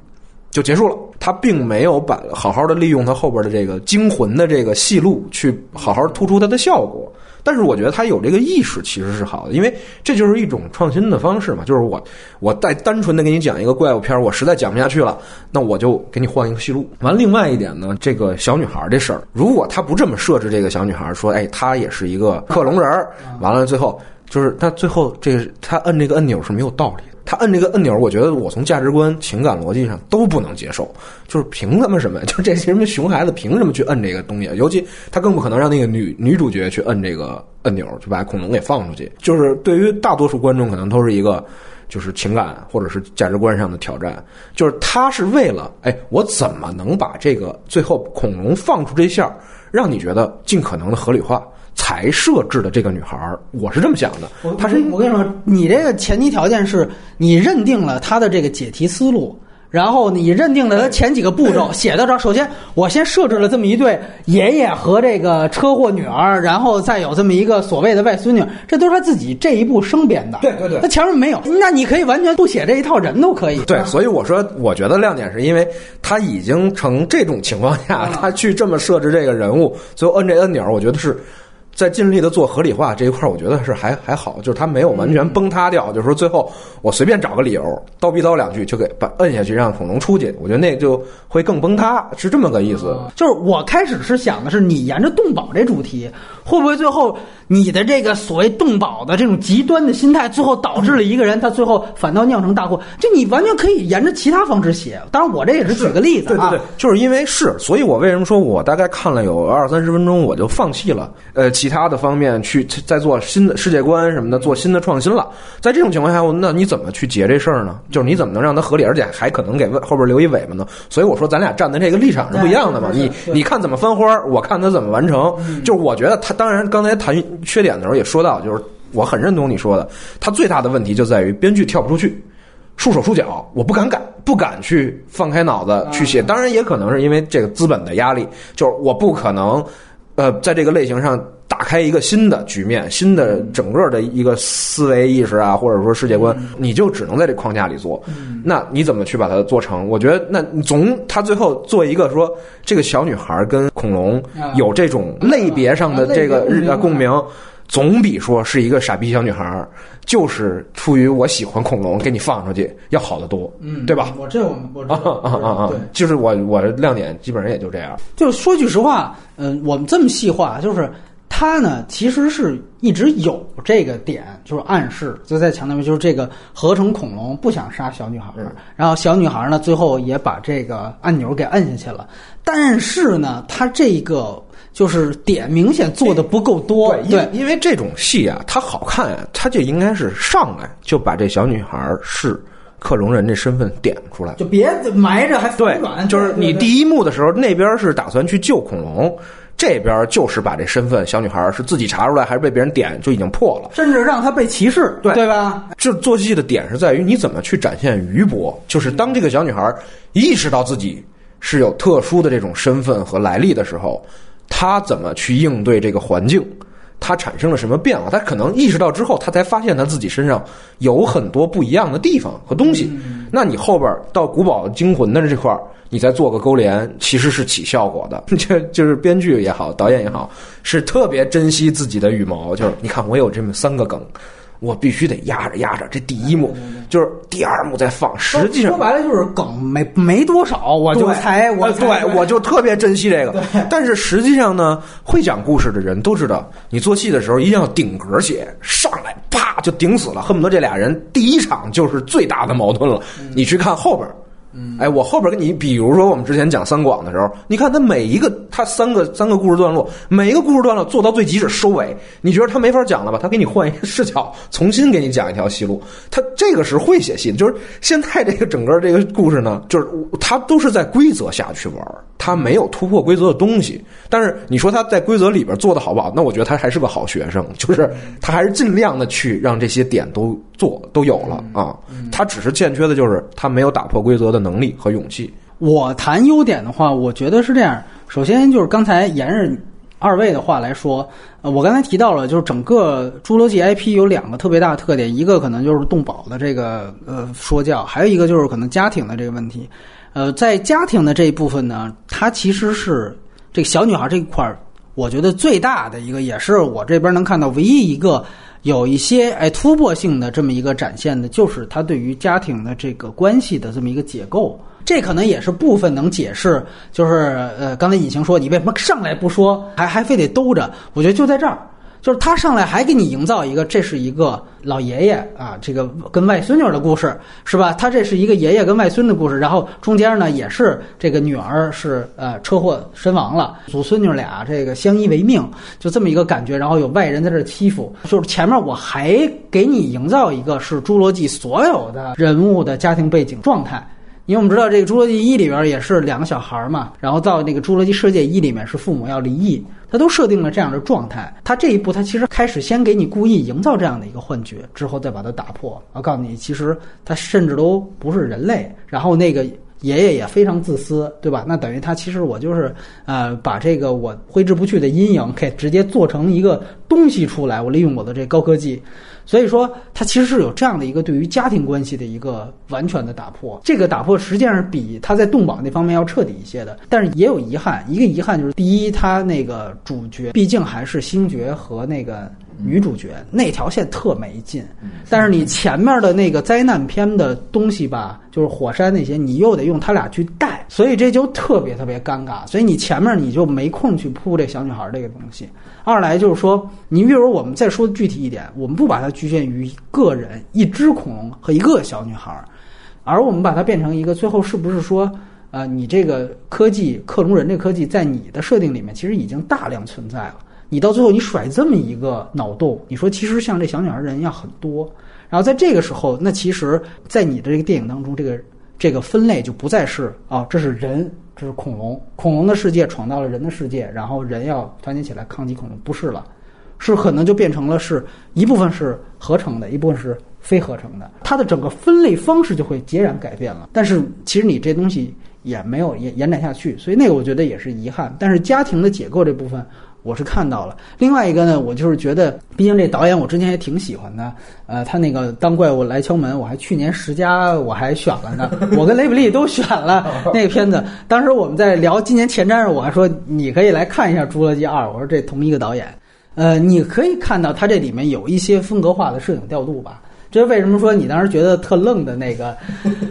就结束了。他并没有把好好的利用他后边的这个惊魂的这个戏路，去好好突出它的效果。但是我觉得他有这个意识其实是好的，因为这就是一种创新的方式嘛。就是我我再单纯的给你讲一个怪物片，我实在讲不下去了，那我就给你换一个戏路。完，另外一点呢，这个小女孩这事儿，如果他不这么设置这个小女孩，说哎，她也是一个克隆人儿，完了最后就是他最后这个他摁这个按钮是没有道理的。他摁这个按钮，我觉得我从价值观、情感逻辑上都不能接受。就是凭他妈什么？就这些什么熊孩子凭什么去摁这个东西？尤其他更不可能让那个女女主角去摁这个按钮，就把恐龙给放出去。就是对于大多数观众，可能都是一个就是情感或者是价值观上的挑战。就是他是为了哎，我怎么能把这个最后恐龙放出这下，让你觉得尽可能的合理化？才设置的这个女孩儿，我是这么想的。我她是我跟你说，你这个前提条件是你认定了她的这个解题思路。然后你认定了他前几个步骤写到这儿，首先我先设置了这么一对爷爷和这个车祸女儿，然后再有这么一个所谓的外孙女，这都是他自己这一步生编的。对对对他前面没有，那你可以完全不写这一套，人都可以。对，所以我说，我觉得亮点是因为他已经成这种情况下，他去这么设置这个人物，最后摁这按钮，我觉得是。在尽力的做合理化这一块，我觉得是还还好，就是他没有完全崩塌掉，就是说最后我随便找个理由叨逼叨两句就给把摁下去，让恐龙出去，我觉得那就会更崩塌，是这么个意思。就是我开始是想的是，你沿着动保这主题，会不会最后你的这个所谓动保的这种极端的心态，最后导致了一个人他最后反倒酿成大祸？就你完全可以沿着其他方式写。当然，我这也是举个例子啊。对对对，就是因为是，所以我为什么说我大概看了有二三十分钟，我就放弃了。呃，其他的方面去再做新的世界观什么的，做新的创新了。在这种情况下，那你怎么去解这事儿呢？就是你怎么能让它合理，而且还可能给后边留一尾巴呢？所以我说咱俩站的这个立场是不一样的嘛。你你看怎么翻花，我看他怎么完成。就是我觉得他当然刚才谈缺点的时候也说到，就是我很认同你说的，他最大的问题就在于编剧跳不出去。束手束脚，我不敢改，不敢去放开脑子去写。当然，也可能是因为这个资本的压力，就是我不可能呃，在这个类型上打开一个新的局面，新的整个的一个思维意识啊，或者说世界观，你就只能在这框架里做。那你怎么去把它做成？我觉得，那总他最后做一个说，这个小女孩跟恐龙啊有这种类别上的这个共鸣。总比说是一个傻逼小女孩儿，就是出于我喜欢恐龙给你放出去要好得多，嗯，对吧？我这我我知啊道啊啊啊对！！就是我我的亮点基本上也就这样。就说句实话，嗯、我们这么细化，就是他呢，其实是一直有这个点，就是暗示，就在强调就是这个合成恐龙不想杀小女孩儿，然后小女孩儿呢，最后也把这个按钮给摁下去了。但是呢，他这个就是点明显做的不够多，因对因为这种戏啊，它好看啊，它就应该是上来就把这小女孩是克隆人这身份点出来。就别埋着还对反转，，就是你第一幕的时候，那边是打算去救恐龙，这边就是把这身份小女孩是自己查出来还是被别人点就已经破了。甚至让她被歧视，对对吧？这做戏的点是在于你怎么去展现余波，就是当这个小女孩意识到自己是有特殊的这种身份和来历的时候，她怎么去应对这个环境，他产生了什么变化？他可能意识到之后，他才发现他自己身上有很多不一样的地方和东西。那你后边到古堡惊魂的这块儿，你再做个勾连，其实是起效果的。<laughs> 这就是编剧也好，导演也好，是特别珍惜自己的羽毛。就是你看，我有这么三个梗。我必须得压着压着，这第一幕就是第二幕再放。实际上说，白了就是梗没没多少，我就对才我对我就特别珍惜这个。但是实际上呢，会讲故事的人都知道，你做戏的时候一定要顶格写，上来啪就顶死了，恨不得这俩人第一场就是最大的矛盾了。你去看后边。哎，我后边跟你，比如说我们之前讲三广的时候，你看他每一个他三个三个故事段落，每一个故事段落做到最极致收尾，你觉得他没法讲了吧？他给你换一个视角，重新给你讲一条戏路。他这个是会写戏的，就是现在这个整个这个故事呢，就是他都是在规则下去玩，他没有突破规则的东西。但是你说他在规则里边做的好不好？那我觉得他还是个好学生，就是他还是尽量的去让这些点都 <laughs> 做都有了啊。他只是欠缺的就是他没有打破规则的能力和勇气。我谈优点的话，我觉得是这样。首先就是刚才沿着二位的话来说，呃，我刚才提到了，就是整个《侏罗纪》IP 有两个特别大的特点，一个可能就是动保的这个呃说教，还有一个就是可能家庭的这个问题。呃，在家庭的这一部分呢，它其实是这个小女孩这一块儿，我觉得最大的一个，也是我这边能看到唯一一个有一些哎突破性的这么一个展现的，就是他对于家庭的这个关系的这么一个解构。这可能也是部分能解释，就是呃，刚才尹晴说你为什么上来不说，还还非得兜着？我觉得就在这儿，就是他上来还给你营造一个，这是一个老爷爷啊，这个跟外孙女的故事是吧？他这是一个爷爷跟外孙的故事，然后中间呢也是这个女儿是呃车祸身亡了，祖孙女俩这个相依为命，就这么一个感觉。然后有外人在这欺负，就是前面我还给你营造一个是侏罗纪所有的人物的家庭背景状态。因为我们知道这个《侏罗纪一》里边也是两个小孩嘛，然后到那个《侏罗纪世界一》里面是父母要离异，他都设定了这样的状态。他这一步他其实开始先给你故意营造这样的一个幻觉，之后再把它打破。我告诉你，其实他甚至都不是人类。然后那个爷爷也非常自私，对吧？那等于他其实我就是呃把这个我挥之不去的阴影给直接做成一个东西出来，我利用我的这高科技。所以说，它其实是有这样的一个对于家庭关系的一个完全的打破。这个打破实际上是比他在动保那方面要彻底一些的，但是也有遗憾。一个遗憾就是，第一，他那个主角毕竟还是星爵和那个女主角那条线特没劲。但是你前面的那个灾难片的东西吧，就是火山那些，你又得用他俩去带，所以这就特别特别尴尬。所以你前面你就没空去铺这小女孩这个东西。二来就是说，你比如我们再说具体一点，我们不把它局限于个人、一只恐龙和一个小女孩，而我们把它变成一个最后是不是说，呃，你这个科技克隆人这科技在你的设定里面其实已经大量存在了，你到最后你甩这么一个脑洞，你说其实像这小女孩人要很多，然后在这个时候，那其实，在你的这个电影当中，这个这个分类就不再是啊，这是人。这是恐龙，恐龙的世界闯到了人的世界，然后人要团结起来抗击恐龙，不是了，是可能就变成了是一部分是合成的，一部分是非合成的，它的整个分类方式就会截然改变了。但是其实你这东西也没有延延展下去，所以那个我觉得也是遗憾。但是家庭的解构这部分，我是看到了。另外一个呢，我就是觉得，毕竟这导演我之前也挺喜欢的，呃，他那个《当怪物来敲门》，我还去年十佳我还选了呢，<laughs> 我跟雷比利都选了 <laughs> 那个片子。当时我们在聊今年前瞻时，我还说你可以来看一下《侏罗纪二》，我说这同一个导演，呃，你可以看到他这里面有一些风格化的摄影调度吧。这是为什么说你当时觉得特愣的那个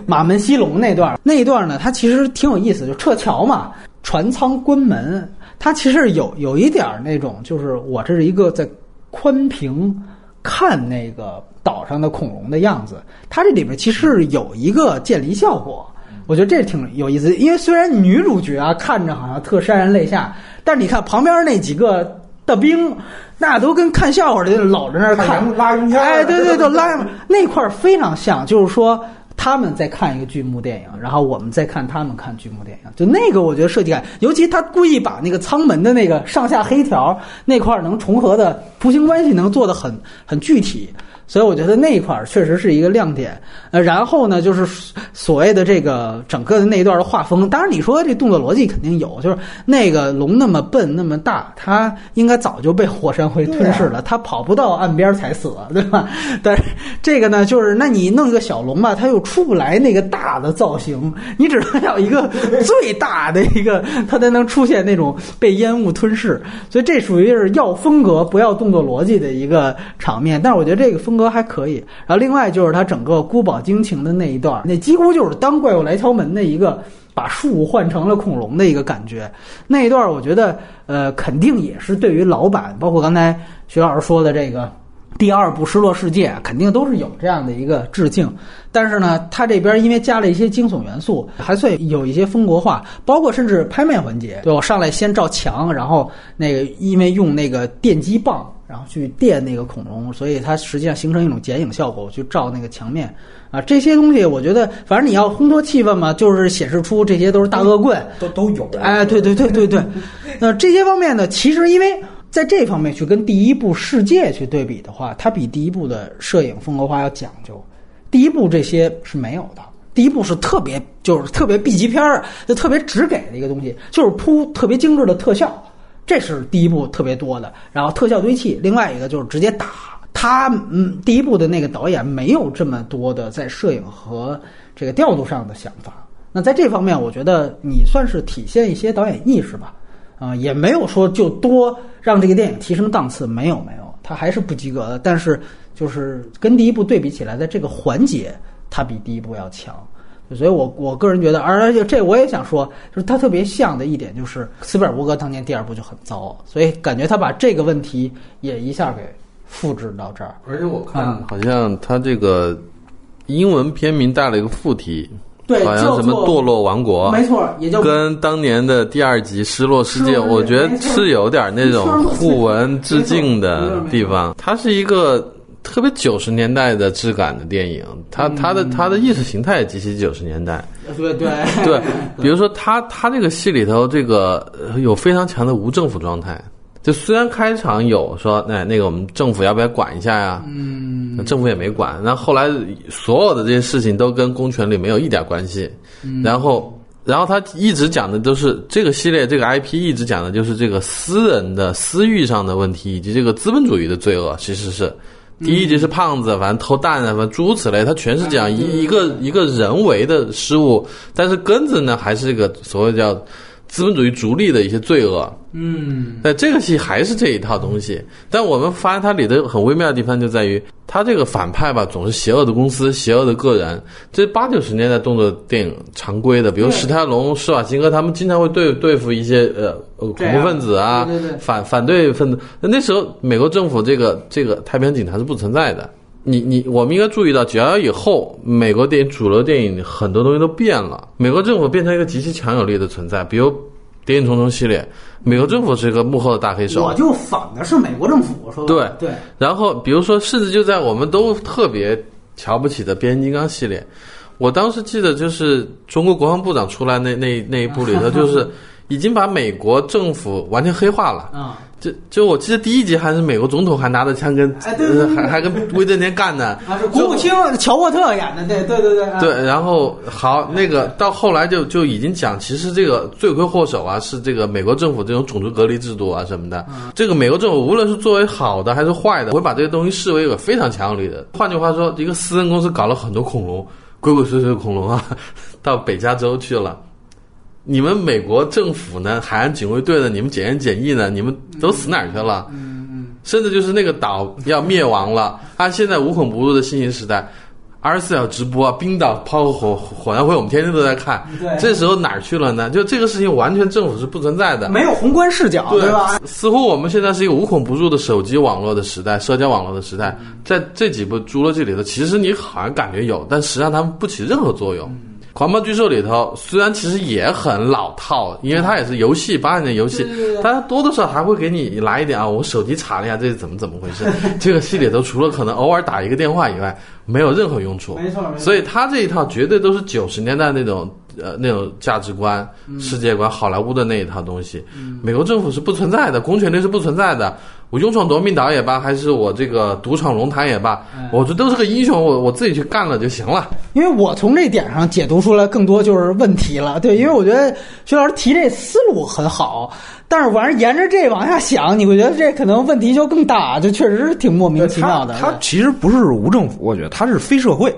马门西龙那段儿？那一段呢，它其实挺有意思，就撤侨嘛，船舱关门，它其实有有一点儿那种，就是我这是一个在宽屏看那个岛上的恐龙的样子，它这里面其实有一个渐离效果，我觉得这挺有意思。因为虽然女主角啊看着好像特潸然泪下，但是你看旁边那几个大兵，那都跟看笑话似的，老在那儿看。拉云哎，对对对，拉那块儿非常像，就是说他们在看一个剧目电影，然后我们再看他们看剧目电影，就那个我觉得设计感，尤其他故意把那个舱门的那个上下黑条那块能重合的图形关系能做的很很具体。所以我觉得那一块儿确实是一个亮点，呃，然后呢，就是所谓的这个整个的那一段的画风，当然你说这动作逻辑肯定有，就是那个龙那么笨那么大，它应该早就被火山灰吞噬了，它跑不到岸边才死，对吧？<laughs> 但是这个呢，就是那你弄一个小龙吧，它又出不来那个大的造型，你只能要一个 <laughs> 最大的一个，它才能出现那种被烟雾吞噬，所以这属于是要风格不要动作逻辑的一个场面，但是我觉得这个风。风格还可以，然后另外就是他整个孤堡惊情的那一段，那几乎就是当怪物来敲门的一个把树换成了恐龙的一个感觉。那一段我觉得，呃，肯定也是对于老版，包括刚才徐老师说的这个第二部《失落世界》，肯定都是有这样的一个致敬。但是呢，他这边因为加了一些惊悚元素，还算有一些风格化，包括甚至拍卖环节，对我上来先照墙，然后那个因为用那个电击棒。然后去电那个恐龙，所以它实际上形成一种剪影效果，去照那个墙面啊，这些东西我觉得，反正你要烘托气氛嘛，就是显示出这些都是大恶棍，都都有。哎，对对对对对，<laughs> 那这些方面呢，其实因为在这方面去跟第一部《世界》去对比的话，它比第一部的摄影风格化要讲究。第一部这些是没有的，第一部是特别就是特别 B 级片儿，就特别直给的一个东西，就是铺特别精致的特效。这是第一部特别多的，然后特效堆砌，另外一个就是直接打。他嗯，第一部的那个导演没有这么多的在摄影和这个调度上的想法。那在这方面，我觉得你算是体现一些导演意识吧。啊，也没有说就多让这个电影提升档次，没有没有，他还是不及格的。但是就是跟第一部对比起来，在这个环节，他比第一部要强。所以，我我个人觉得，而且这我也想说，就是他特别像的一点，就是斯皮尔伯格当年第二部就很糟，所以感觉他把这个问题也一下给复制到这儿。而且我看好像他这个英文片名带了一个副题，对，好像什么《堕落王国》，没错，也就跟当年的第二集《失落世界》，我觉得是有点那种互文致敬的地方。它是一个。特别九十年代的质感的电影，它它的它的意识形态极其九十年代。对对对，比如说他他这个戏里头，这个有非常强的无政府状态。就虽然开场有说，哎那个我们政府要不要管一下呀？嗯，政府也没管。然后后来所有的这些事情都跟公权力没有一点关系。然后然后他一直讲的都是这个系列这个 IP 一直讲的就是这个私人的私欲上的问题，以及这个资本主义的罪恶，其实是。第一集是胖子，反正偷蛋啊，反正诸如此类，他全是讲一一个一个人为的失误，但是根子呢还是这个所谓叫资本主义逐利的一些罪恶。嗯，那这个戏还是这一套东西，但我们发现它里的很微妙的地方就在于，它这个反派吧总是邪恶的公司、邪恶的个人，这八九十年代动作电影常规的，比如史泰龙、施瓦辛格他们经常会对对付一些呃恐怖分子啊，反反对分子。那那时候美国政府这个这个太平洋警察是不存在的。你你我们应该注意到，九幺幺以后，美国电影主流电影很多东西都变了，美国政府变成一个极其强有力的存在，比如。《谍影重重》系列，美国政府是一个幕后的大黑手。我就反的是美国政府，我说对对。然后，比如说，甚至就在我们都特别瞧不起的《变形金刚》系列，我当时记得就是中国国防部长出来那那那一部里头，就是 <laughs> 已经把美国政府完全黑化了。啊，就就我记得第一集还是美国总统还拿着枪跟哎对对对呃还还跟威震天干呢，<laughs> 啊，是国务卿乔沃特演的，对对对对，啊对，然后好，那个到后来就就已经讲，其实这个罪魁祸首啊是这个美国政府这种种族隔离制度啊什么的。这个美国政府无论是作为好的还是坏的，会把这个东西视为一个非常强有力的。换句话说，一个私人公司搞了很多恐龙，鬼鬼祟祟的恐龙啊，<laughs> 到北加州去了。你们美国政府呢，海岸警卫队呢，你们检验检疫呢，你们都死哪儿去了？嗯嗯甚至就是那个岛要灭亡了，按现在无孔不入的新型时代，二十四小时直播啊，冰岛抛火火焰会，我们天天都在看。对这时候哪儿去了呢？就这个事情完全政府是不存在的。没有宏观视角，对吧？似乎我们现在是一个无孔不入的手机网络的时代，社交网络的时代。在这几部《侏罗纪》里头，其实你好像感觉有，但实际上他们不起任何作用。狂暴巨兽》里头虽然其实也很老套，因为它也是游戏八年的游戏但它多多少少还会给你来一点啊，我手机查了一下这是怎么怎么回事。<laughs> 这个戏里头除了可能偶尔打一个电话以外，没有任何用处。没错没错所以它这一套绝对都是九十年代那种呃那种价值观、世界观、好莱坞的那一套东西。美国政府是不存在的，公权力是不存在的。我勇闯夺命岛也罢，还是我这个独闯龙潭也罢，我这都是个英雄，我我自己去干了就行了。因为我从这点上解读出来更多就是问题了，对，因为我觉得徐老师提这思路很好，但是完是沿着这往下想，你会觉得这可能问题就更大，就确实是挺莫名其妙的。他其实不是无政府，我觉得他是非社会。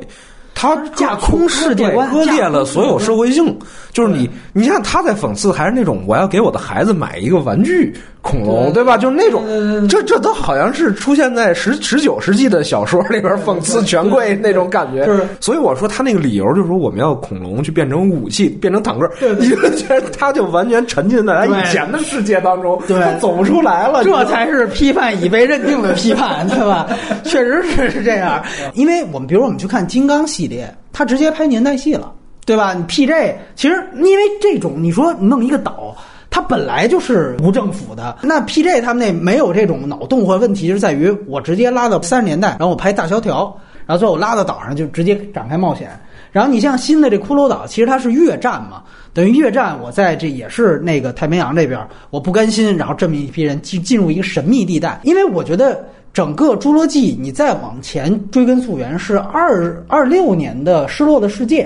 他架空世界观割裂了所有社会性。就是你，你像他在讽刺，还是那种我要给我的孩子买一个玩具恐龙，对吧？就是那种，这这都好像是出现在十十九世纪的小说里边讽刺权贵那种感觉。是所以我说他那个理由就是说我们要恐龙去变成武器，变成坦克，你就觉得他就完全沉浸在他以前的世界当中，对他走不出来了。这才是批判已被认定的批判，对吧？确实是是这样，因为我们比如我们去看金刚系列，他直接拍年代戏了，对吧？你 PJ 其实因为这种，你说弄一个岛。它本来就是无政府的，那 PJ 他们那没有这种脑洞或问题，是在于我直接拉到三十年代，然后我拍大萧条，然后最后拉到岛上就直接展开冒险。然后你像新的这骷髅岛，其实它是越战嘛，等于越战，我在这也是那个太平洋这边，我不甘心，然后这么一批人进进入一个神秘地带，因为我觉得整个《侏罗纪》你再往前追根溯源是二二六年的《失落的世界》，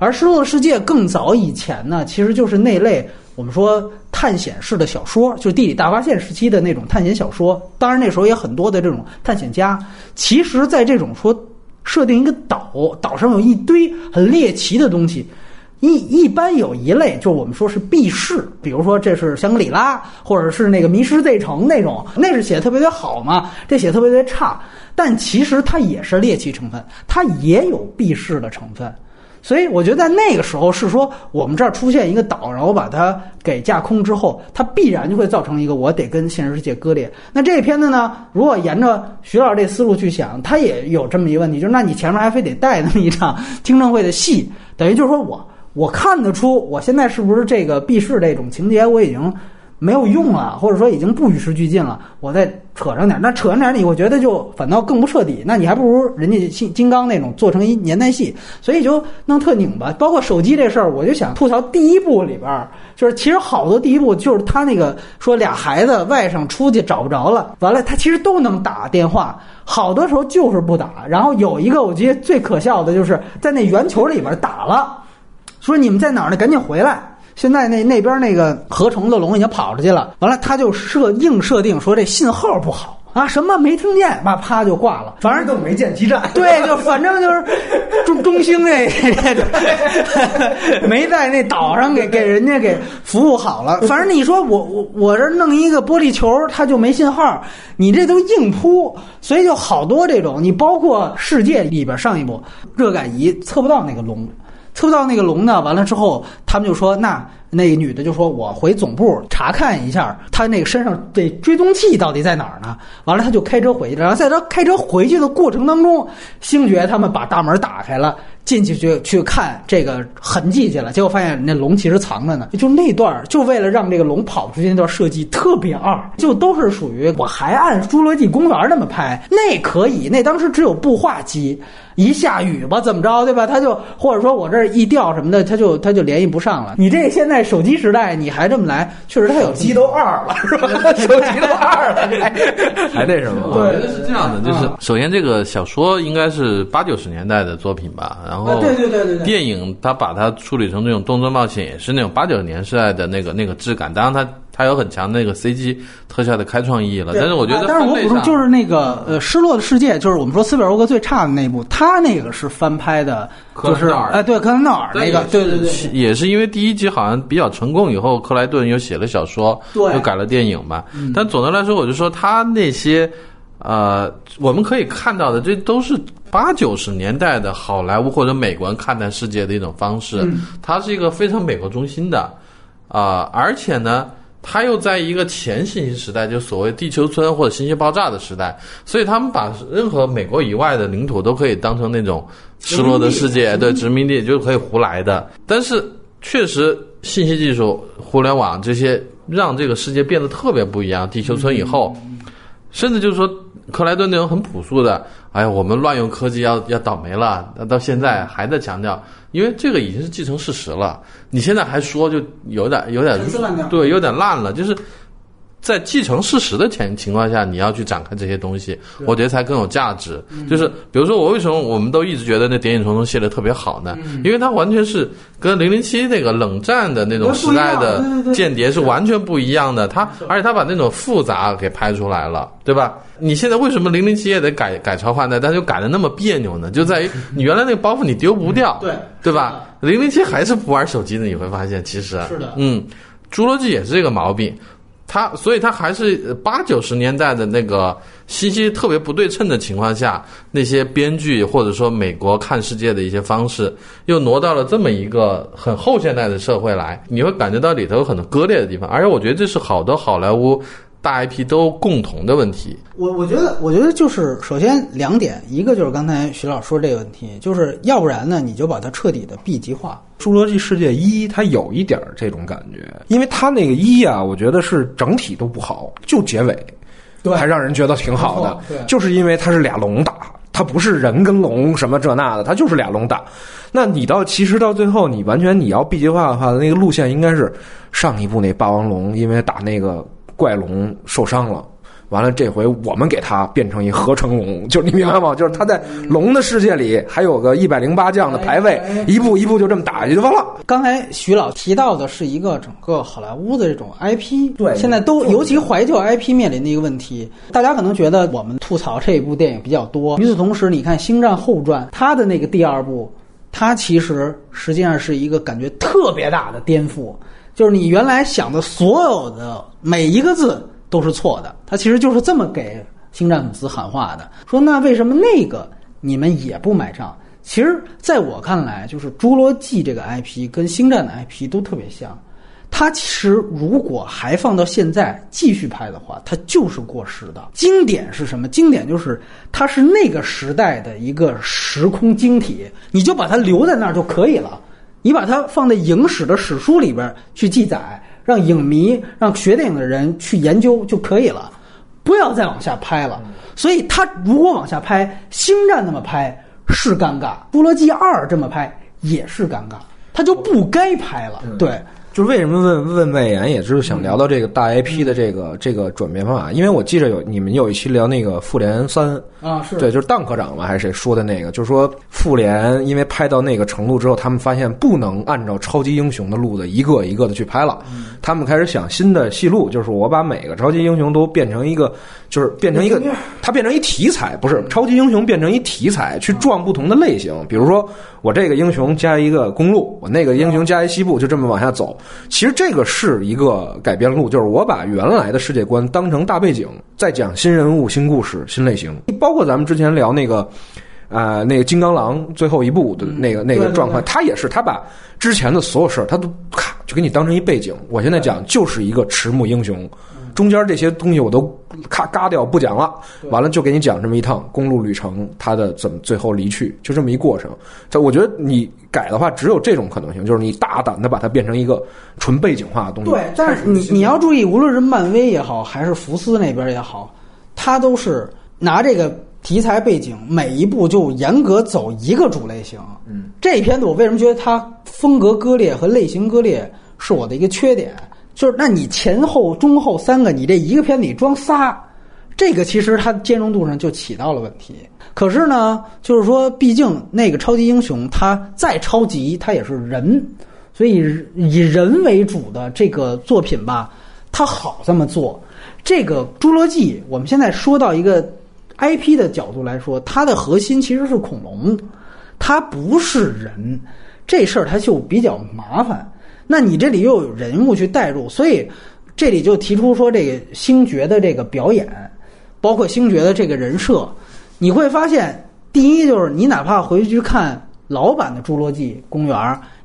而《失落的世界》更早以前呢，其实就是那类我们说探险式的小说，就是地理大发现时期的那种探险小说。当然那时候也很多的这种探险家，其实在这种说设定一个岛，岛上有一堆很猎奇的东西。一一般有一类，就我们说是避世，比如说这是香格里拉，或者是那个迷失 Z 城那种，那是写的特别的好嘛，这写得特别的差，但其实它也是猎奇成分，它也有避世的成分。所以我觉得在那个时候是说，我们这儿出现一个岛，然后把它给架空之后，它必然就会造成一个我得跟现实世界割裂。那这个片子呢，如果沿着徐老师这思路去想，它也有这么一个问题，就是那你前面还非得带那么一场听证会的戏，等于就是说我我看得出我现在是不是这个避世这种情节我已经没有用了，或者说已经不与时俱进了，我再扯上点，那扯上点你我觉得就反倒更不彻底。那你还不如人家金金刚那种做成一年代戏，所以就弄特拧巴。包括手机这事儿，我就想吐槽第一部里边，就是其实好多第一部就是他那个说俩孩子外甥出去找不着了，完了他其实都能打电话，好多时候就是不打。然后有一个我觉得最可笑的就是在那圆球里边打了。说你们在哪儿呢？赶紧回来！现在那那边那个合成的龙已经跑出去了。完了，他就设硬设定说这信号不好啊，什么没听见，啪啪就挂了。反正都没建基站，对，就反正就是 <laughs> 中中兴这这 <laughs> 没在那岛上给给人家给服务好了。反正你说我我我这弄一个玻璃球，它就没信号，你这都硬扑，所以就好多这种。你包括世界里边上一部热感仪测不到那个龙。测不到那个龙呢，完了之后，他们就说，那那个女的就说，我回总部查看一下，她那个身上这追踪器到底在哪儿呢？完了，他就开车回去了。然后在他开车回去的过程当中，星爵他们把大门打开了，进去去去看这个痕迹去了，结果发现那龙其实藏着呢。就那段就为了让这个龙跑出去那段设计特别二，就都是属于我还按《侏罗纪公园》那么拍，那可以，那当时只有步话机。一下雨吧，怎么着，对吧？他就或者说我这儿一掉什么的，他就他就联系不上了。你这现在手机时代，你还这么来，确实他有 <laughs> 机都二了，是吧？手机都二了，还那什么？我觉得是这样的，就是首先这个小说应该是八九十年代的作品吧，然后对对对对对，电影他把它处理成这种动作冒险，也是那种八九十年代的那个那个质感。当然他。它有很强那个 CG 特效的开创意义了，但是我觉得，但是我补充就是那个呃，《失落的世界》，就是我们说斯皮尔伯格最差的那部，他那个是翻拍的，就是哎，对，克兰道尔那个，对对对，也是因为第一集好像比较成功，以后克莱顿又写了小说，对，又改了电影嘛。但总的来说，我就说他那些呃，我们可以看到的，这都是八九十年代的好莱坞或者美国人看待世界的一种方式，它是一个非常美国中心的啊，而且呢。他又在一个前信息时代，就所谓地球村或者信息爆炸的时代，所以他们把任何美国以外的领土都可以当成那种失落的世界，对殖民地就可以胡来的。但是确实，信息技术、互联网这些让这个世界变得特别不一样。地球村以后，甚至就是说。克莱顿那种很朴素的，哎呀，我们乱用科技要要倒霉了，到现在还在强调，因为这个已经是既成事实了。你现在还说，就有点有点对，有点烂了，就是。在继承事实的前情况下，你要去展开这些东西，我觉得才更有价值。就是比如说，我为什么我们都一直觉得那《谍影重重》系列特别好呢？因为它完全是跟零零七那个冷战的那种时代的间谍是完全不一样的。它而且它把那种复杂给拍出来了，对吧？你现在为什么零零七也得改改朝换代，但又改的那么别扭呢？就在于 <laughs> 你原来那个包袱你丢不掉，对对吧？零零七还是不玩手机的，你会发现其实是的，嗯，侏罗纪也是这个毛病。他，所以他还是八九十年代的那个信息特别不对称的情况下，那些编剧或者说美国看世界的一些方式，又挪到了这么一个很后现代的社会来，你会感觉到里头有很多割裂的地方，而且我觉得这是好多好莱坞。大 IP 都共同的问题，我我觉得，我觉得就是首先两点，一个就是刚才徐老说这个问题，就是要不然呢，你就把它彻底的 B 级化。《侏罗纪世界一》它有一点这种感觉，因为它那个一啊，我觉得是整体都不好，就结尾，对，还让人觉得挺好的，对，就是因为它是俩龙打，它不是人跟龙什么这那的，它就是俩龙打。那你到其实到最后，你完全你要 B 级化的话，那个路线应该是上一部那霸王龙，因为打那个。怪龙受伤了，完了这回我们给他变成一合成龙，<laughs> 就是你明白吗？就是他在龙的世界里还有个一百零八将的排位，一步一步就这么打下去就完了。刚才徐老提到的是一个整个好莱坞的这种 IP，对，现在都尤其怀旧 IP 面临的一个问题，大家可能觉得我们吐槽这一部电影比较多。与此同时，你看《星战后传》，它的那个第二部，它其实实际上是一个感觉特别大的颠覆。就是你原来想的所有的每一个字都是错的，他其实就是这么给星战粉丝喊话的，说那为什么那个你们也不买账？其实在我看来，就是侏罗纪这个 IP 跟星战的 IP 都特别像，它其实如果还放到现在继续拍的话，它就是过时的。经典是什么？经典就是它是那个时代的一个时空晶体，你就把它留在那儿就可以了。你把它放在影史的史书里边去记载，让影迷、让学电影的人去研究就可以了，不要再往下拍了。所以，他如果往下拍《星战》那么拍是尴尬，《侏罗纪二》这么拍也是尴尬，他就不该拍了。对。就是为什么问问魏延，也是想聊到这个大 IP 的这个这个转变方法，因为我记着有你们有一期聊那个复联三啊，是。对，就是邓科长嘛还是谁说的那个，就是说复联因为拍到那个程度之后，他们发现不能按照超级英雄的路子一个一个的去拍了，他们开始想新的戏路，就是我把每个超级英雄都变成一个，就是变成一个，它变成一题材，不是超级英雄变成一题材去撞不同的类型，比如说我这个英雄加一个公路，我那个英雄加一西部，就这么往下走。其实这个是一个改编路，就是我把原来的世界观当成大背景，再讲新人物、新故事、新类型。包括咱们之前聊那个，啊，那个金刚狼最后一部的那个那个状况，他也是他把之前的所有事儿他都咔。就给你当成一背景。我现在讲就是一个迟暮英雄，中间这些东西我都咔嘎掉不讲了，完了就给你讲这么一趟公路旅程，它的怎么最后离去，就这么一过程。这我觉得你改的话，只有这种可能性，就是你大胆的把它变成一个纯背景化的东西。对，但是你你要注意，无论是漫威也好，还是福斯那边也好，他都是拿这个题材背景，每一步就严格走一个主类型。嗯，这片子我为什么觉得它风格割裂和类型割裂是我的一个缺点？就是那你前后中后三个，你这一个片子里装仨，这个其实它兼容度上就起到了问题。可是呢，就是说，毕竟那个超级英雄他再超级，他也是人，所以以人为主的这个作品吧，它好这么做。这个《侏罗纪》，我们现在说到一个 IP 的角度来说，它的核心其实是恐龙，它不是人，这事儿它就比较麻烦。那你这里又有人物去代入，所以这里就提出说，这个星爵的这个表演，包括星爵的这个人设，你会发现，第一就是你哪怕回去看老版的《侏罗纪公园》，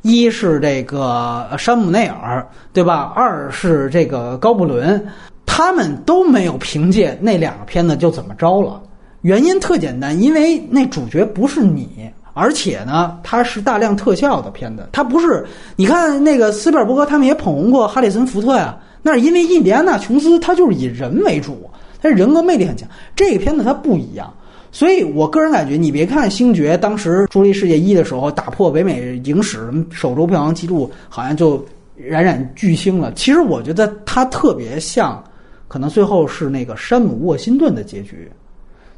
一是这个山姆内尔，对吧？二是这个高布伦，他们都没有凭借那两个片子就怎么着了。原因特简单，因为那主角不是你。而且呢，它是大量特效的片子，它不是。你看那个斯皮尔伯格他们也捧红过哈里森福特呀，那是因为印第安纳琼斯他就是以人为主，他人格魅力很强。这个片子它不一样，所以我个人感觉，你别看星爵当时《朱莉世界一》的时候打破北美影史首周票房记录，好像就冉冉巨星了。其实我觉得它特别像，可能最后是那个山姆沃辛顿的结局。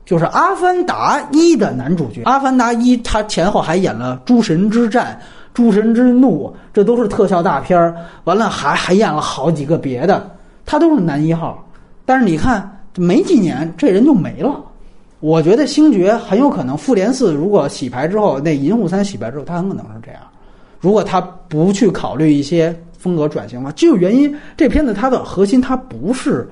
就是《阿凡达一》的男主角，《阿凡达一》他前后还演了《诸神之战》《诸神之怒》，这都是特效大片儿。完了还还演了好几个别的，他都是男一号。但是你看，没几年这人就没了。我觉得星爵很有可能，复联四如果洗牌之后，那银护三洗牌之后，他很可能是这样。如果他不去考虑一些风格转型的话，就原因这片子它的核心它不是。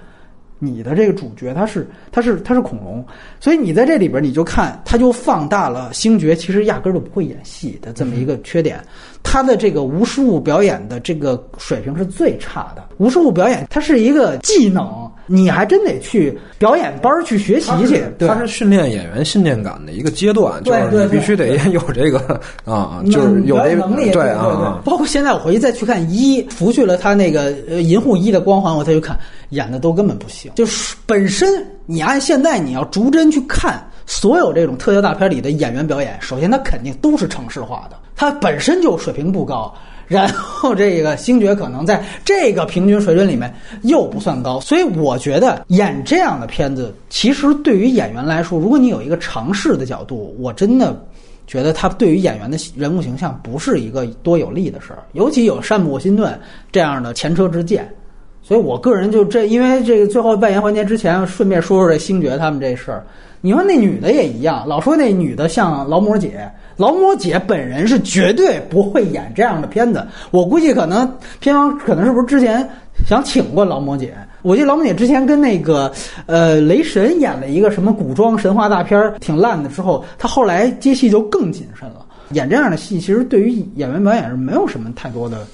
你的这个主角他是他是他是恐龙，所以你在这里边你就看，他就放大了星爵其实压根儿就不会演戏的这么一个缺点。他的这个无实物表演的这个水平是最差的。无实物表演它是一个技能，你还真得去表演班去学习去。对，它是训练演员信念感的一个阶段，就是你必须得 <laughs> 有这个啊，就是有这个能力。对啊，包括现在我回去再去看一，拂去了他那个呃银护一的光环，我再去看。演的都根本不行，就是本身你按现在你要逐帧去看所有这种特效大片里的演员表演，首先他肯定都是城市化的，他本身就水平不高，然后这个星爵可能在这个平均水准里面又不算高，所以我觉得演这样的片子，其实对于演员来说，如果你有一个尝试的角度，我真的觉得他对于演员的人物形象不是一个多有利的事儿，尤其有山姆沃辛顿这样的前车之鉴。所以我个人就这，因为这个最后扮演环节之前，顺便说说这星爵他们这事儿。<laughs> 你说那女的也一样，老说那女的像劳模姐，劳模姐本人是绝对不会演这样的片子。我估计可能片方可能是不是之前想请过劳模姐？我记得劳模姐之前跟那个呃雷神演了一个什么古装神话大片，挺烂的。之后她后来接戏就更谨慎了，演这样的戏其实对于演员表演是没有什么太多的。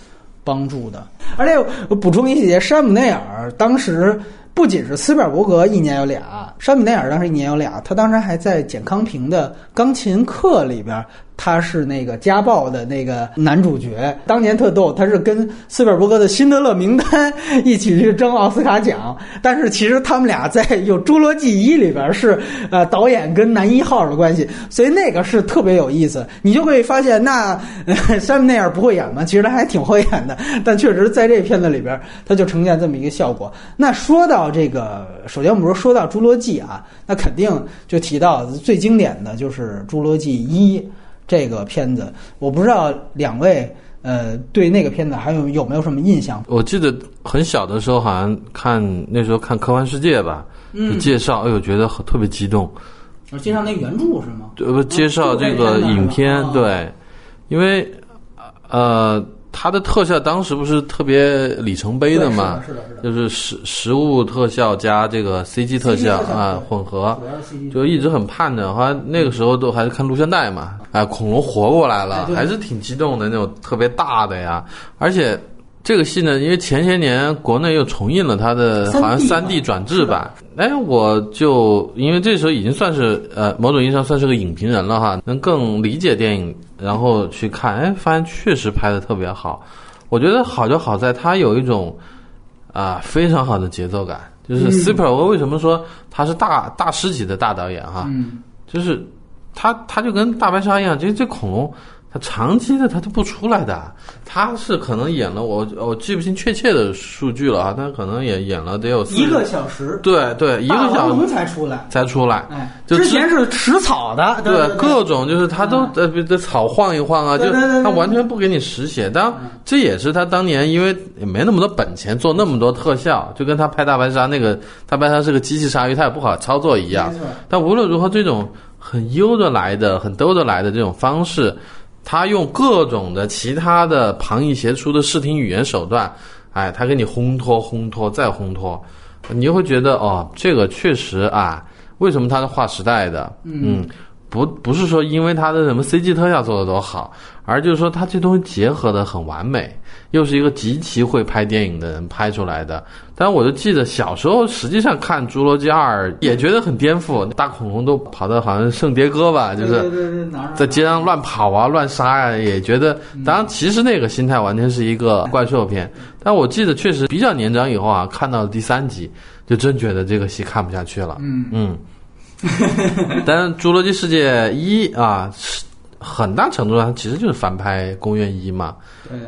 帮助的，而且我补充一细节，山姆内尔当时不仅是斯皮尔伯格一年有俩，山姆奈尔当时一年有俩，他当时还在简康平的钢琴课里边。他是那个家暴的那个男主角，当年特逗，他是跟斯皮尔伯格的《辛德勒名单》一起去争奥斯卡奖，但是其实他们俩在《有侏罗纪一》里边是呃导演跟男一号的关系，所以那个是特别有意思。你就会发现，那 <laughs> 山姆奈尔不会演吗？其实他还挺会演的，但确实在这片子里边，他就呈现这么一个效果。那说到这个，首先我们说说到《侏罗纪》啊，那肯定就提到最经典的就是《侏罗纪一》。这个片子，我不知道两位呃对那个片子还有有没有什么印象？我记得很小的时候，好像看那时候看《科幻世界》吧，介绍，哎呦，觉得特别激动。介绍那原著是吗？不，介绍这个影片，对，因为呃。它的特效当时不是特别里程碑的嘛？是的，是的，就是实实物特效加这个 CG 特效啊混合，就一直很盼着。好像那个时候都还是看录像带嘛，哎，恐龙活过来了，还是挺激动的那种，特别大的呀。而且这个戏呢，因为前些年国内又重映了它的好像三 D 转制版，哎，我就因为这时候已经算是呃某种意义上算是个影评人了哈，能更理解电影，然后去看，哎，发现确实拍的特别好。我觉得好就好在它有一种啊、非常好的节奏感，就是 Super 我为什么说他是大大师级的大导演哈，嗯，就是他他就跟大白鲨一样，其实这恐龙。他长期的他都不出来的，他是可能演了我我记不清确切的数据了啊，但可能也演了得有一个小时，对对一个小时才出来。才出来，哎，就之前是吃草的，对对，各种就是他都呃别这草晃一晃啊，就他完全不给你实写。当然这也是他当年因为也没那么多本钱做那么多特效，就跟他拍大白鲨那个大白鲨是个机器鲨鱼，他也不好操作一样但无论如何，这种很悠着来的、很兜着来的这种方式，他用各种的其他的旁逸斜出的视听语言手段，哎，他给你烘托、烘托再烘托，你就会觉得哦，这个确实啊，为什么他是划时代的？嗯。不不是说因为他的什么 CG 特效做的多好，而就是说他这东西结合的很完美，又是一个极其会拍电影的人拍出来的。但我就记得小时候，实际上看《侏罗纪二》也觉得很颠覆，大恐龙都跑到好像是圣迭戈吧，就是在街上乱跑啊、乱杀呀、也觉得。当然，其实那个心态完全是一个怪兽片。但我记得确实比较年长以后啊，看到第三集，就真觉得这个戏看不下去了。嗯嗯。<laughs> 但《侏罗纪世界一》啊，是很大程度上其实就是翻拍《公园一》嘛。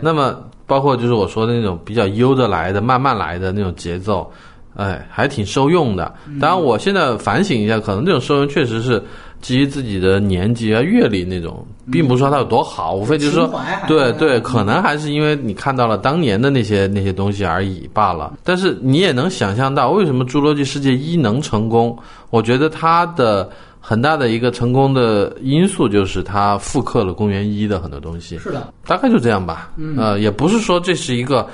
那么包括就是我说的那种比较悠着来的、慢慢来的那种节奏，哎，还挺受用的。嗯当然，我现在反省一下，可能这种受用确实是基于自己的年纪啊、阅历那种，并不是说它有多好，无非就是说对对，可能还是因为你看到了当年的那些那些东西而已罢了。但是你也能想象到，为什么《侏罗纪世界一》能成功？我觉得它的很大的一个成功的因素就是它复刻了《公园一》的很多东西。是的，大概就这样吧。呃，也不是说这是一个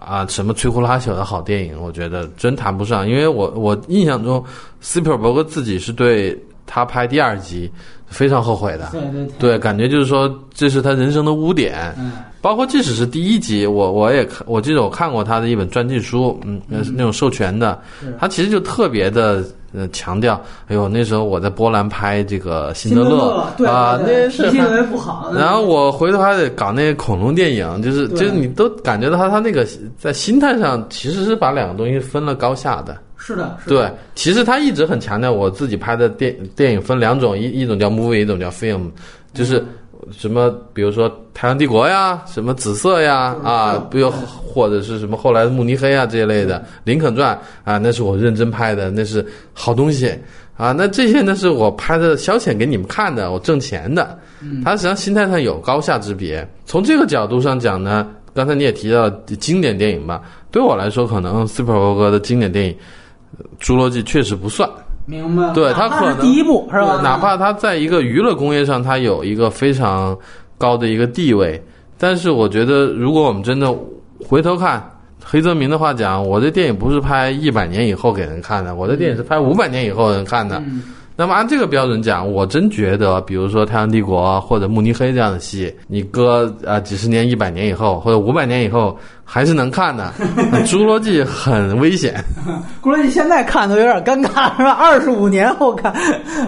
啊什么摧枯拉朽的好电影，我觉得真谈不上。因为我我印象中，斯皮尔伯格自己是对他拍第二集非常后悔的。对对对，对，感觉就是说这是他人生的污点。嗯，包括即使是第一集，我我也看，我记得我看过他的一本传记书，嗯，那是那种授权的，他其实就特别的呃强调，哎呦，那时候我在波兰拍这个辛德辛勒勒对啊，那是因为不好。然后我回头还得搞那个恐龙电影，就是就是你都感觉到他他那个在心态上其实是把两个东西分了高下的。是的，是的对，其实他一直很强调我自己拍的电电影分两种，一一种叫 movie，一种叫 film，就是什么比如说《太阳帝国》呀，什么紫色呀啊不有或者是什么后来的慕尼黑啊这一类的《林肯传》啊，那是我认真拍的，那是好东西啊。那这些呢是我拍的消遣给你们看的，我挣钱的。他实际上心态上有高下之别。从这个角度上讲呢，刚才你也提到经典电影吧，对我来说，可能斯皮尔伯格的经典电影呃《侏罗纪》确实不算。明白。对他可能第一步是吧？哪怕他在一个娱乐工业上，他有一个非常高的一个地位，但是我觉得，如果我们真的回头看黑泽明的话讲，我这电影不是拍一百年以后给人看的，我这电影是拍五百年以后人看的。嗯那么按这个标准讲，我真觉得，比如说《太阳帝国》或者《慕尼黑》这样的戏，你搁啊几十年、一百年以后，或者五百年以后，还是能看的。<laughs> 侏罗纪很危险，<laughs> 侏罗纪现在看都有点尴尬，是吧？二十五年后看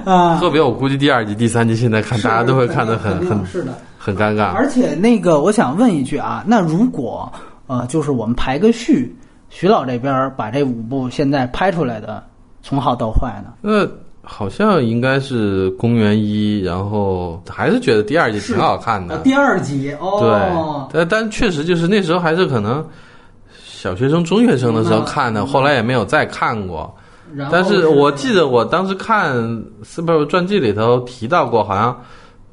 啊，特别我估计第二集、第三集现在看，大家都会看得很很是的。很尴尬。而且那个，我想问一句啊，那如果呃，就是我们排个序，徐老这边把这五部现在拍出来的从好到坏呢？那好像应该是公元一，然后还是觉得第二季挺好看的。啊第二集哦，对，但但确实就是那时候还是可能小学生、中学生的时候看的，嗯后来也没有再看过。但是我记得我当时看斯皮尔传记里头提到过，好像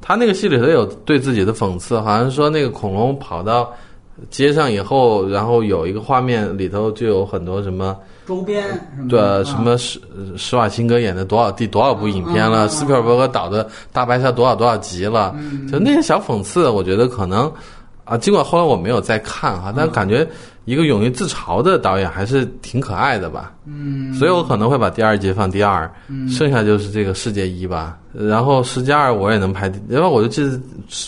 他那个戏里头有对自己的讽刺，好像说那个恐龙跑到街上以后，然后有一个画面里头就有很多什么。周边什么对，什么施施瓦辛格演的多少第多少部影片了，斯皮尔伯格导的大白鲨多少多少集了，就那些小讽刺，我觉得可能啊，尽管后来我没有再看哈，但感觉一个勇于自嘲的导演还是挺可爱的吧。嗯，所以我可能会把第二集放第二，剩下就是这个世界一吧。然后世界二我也能排，因为我就记得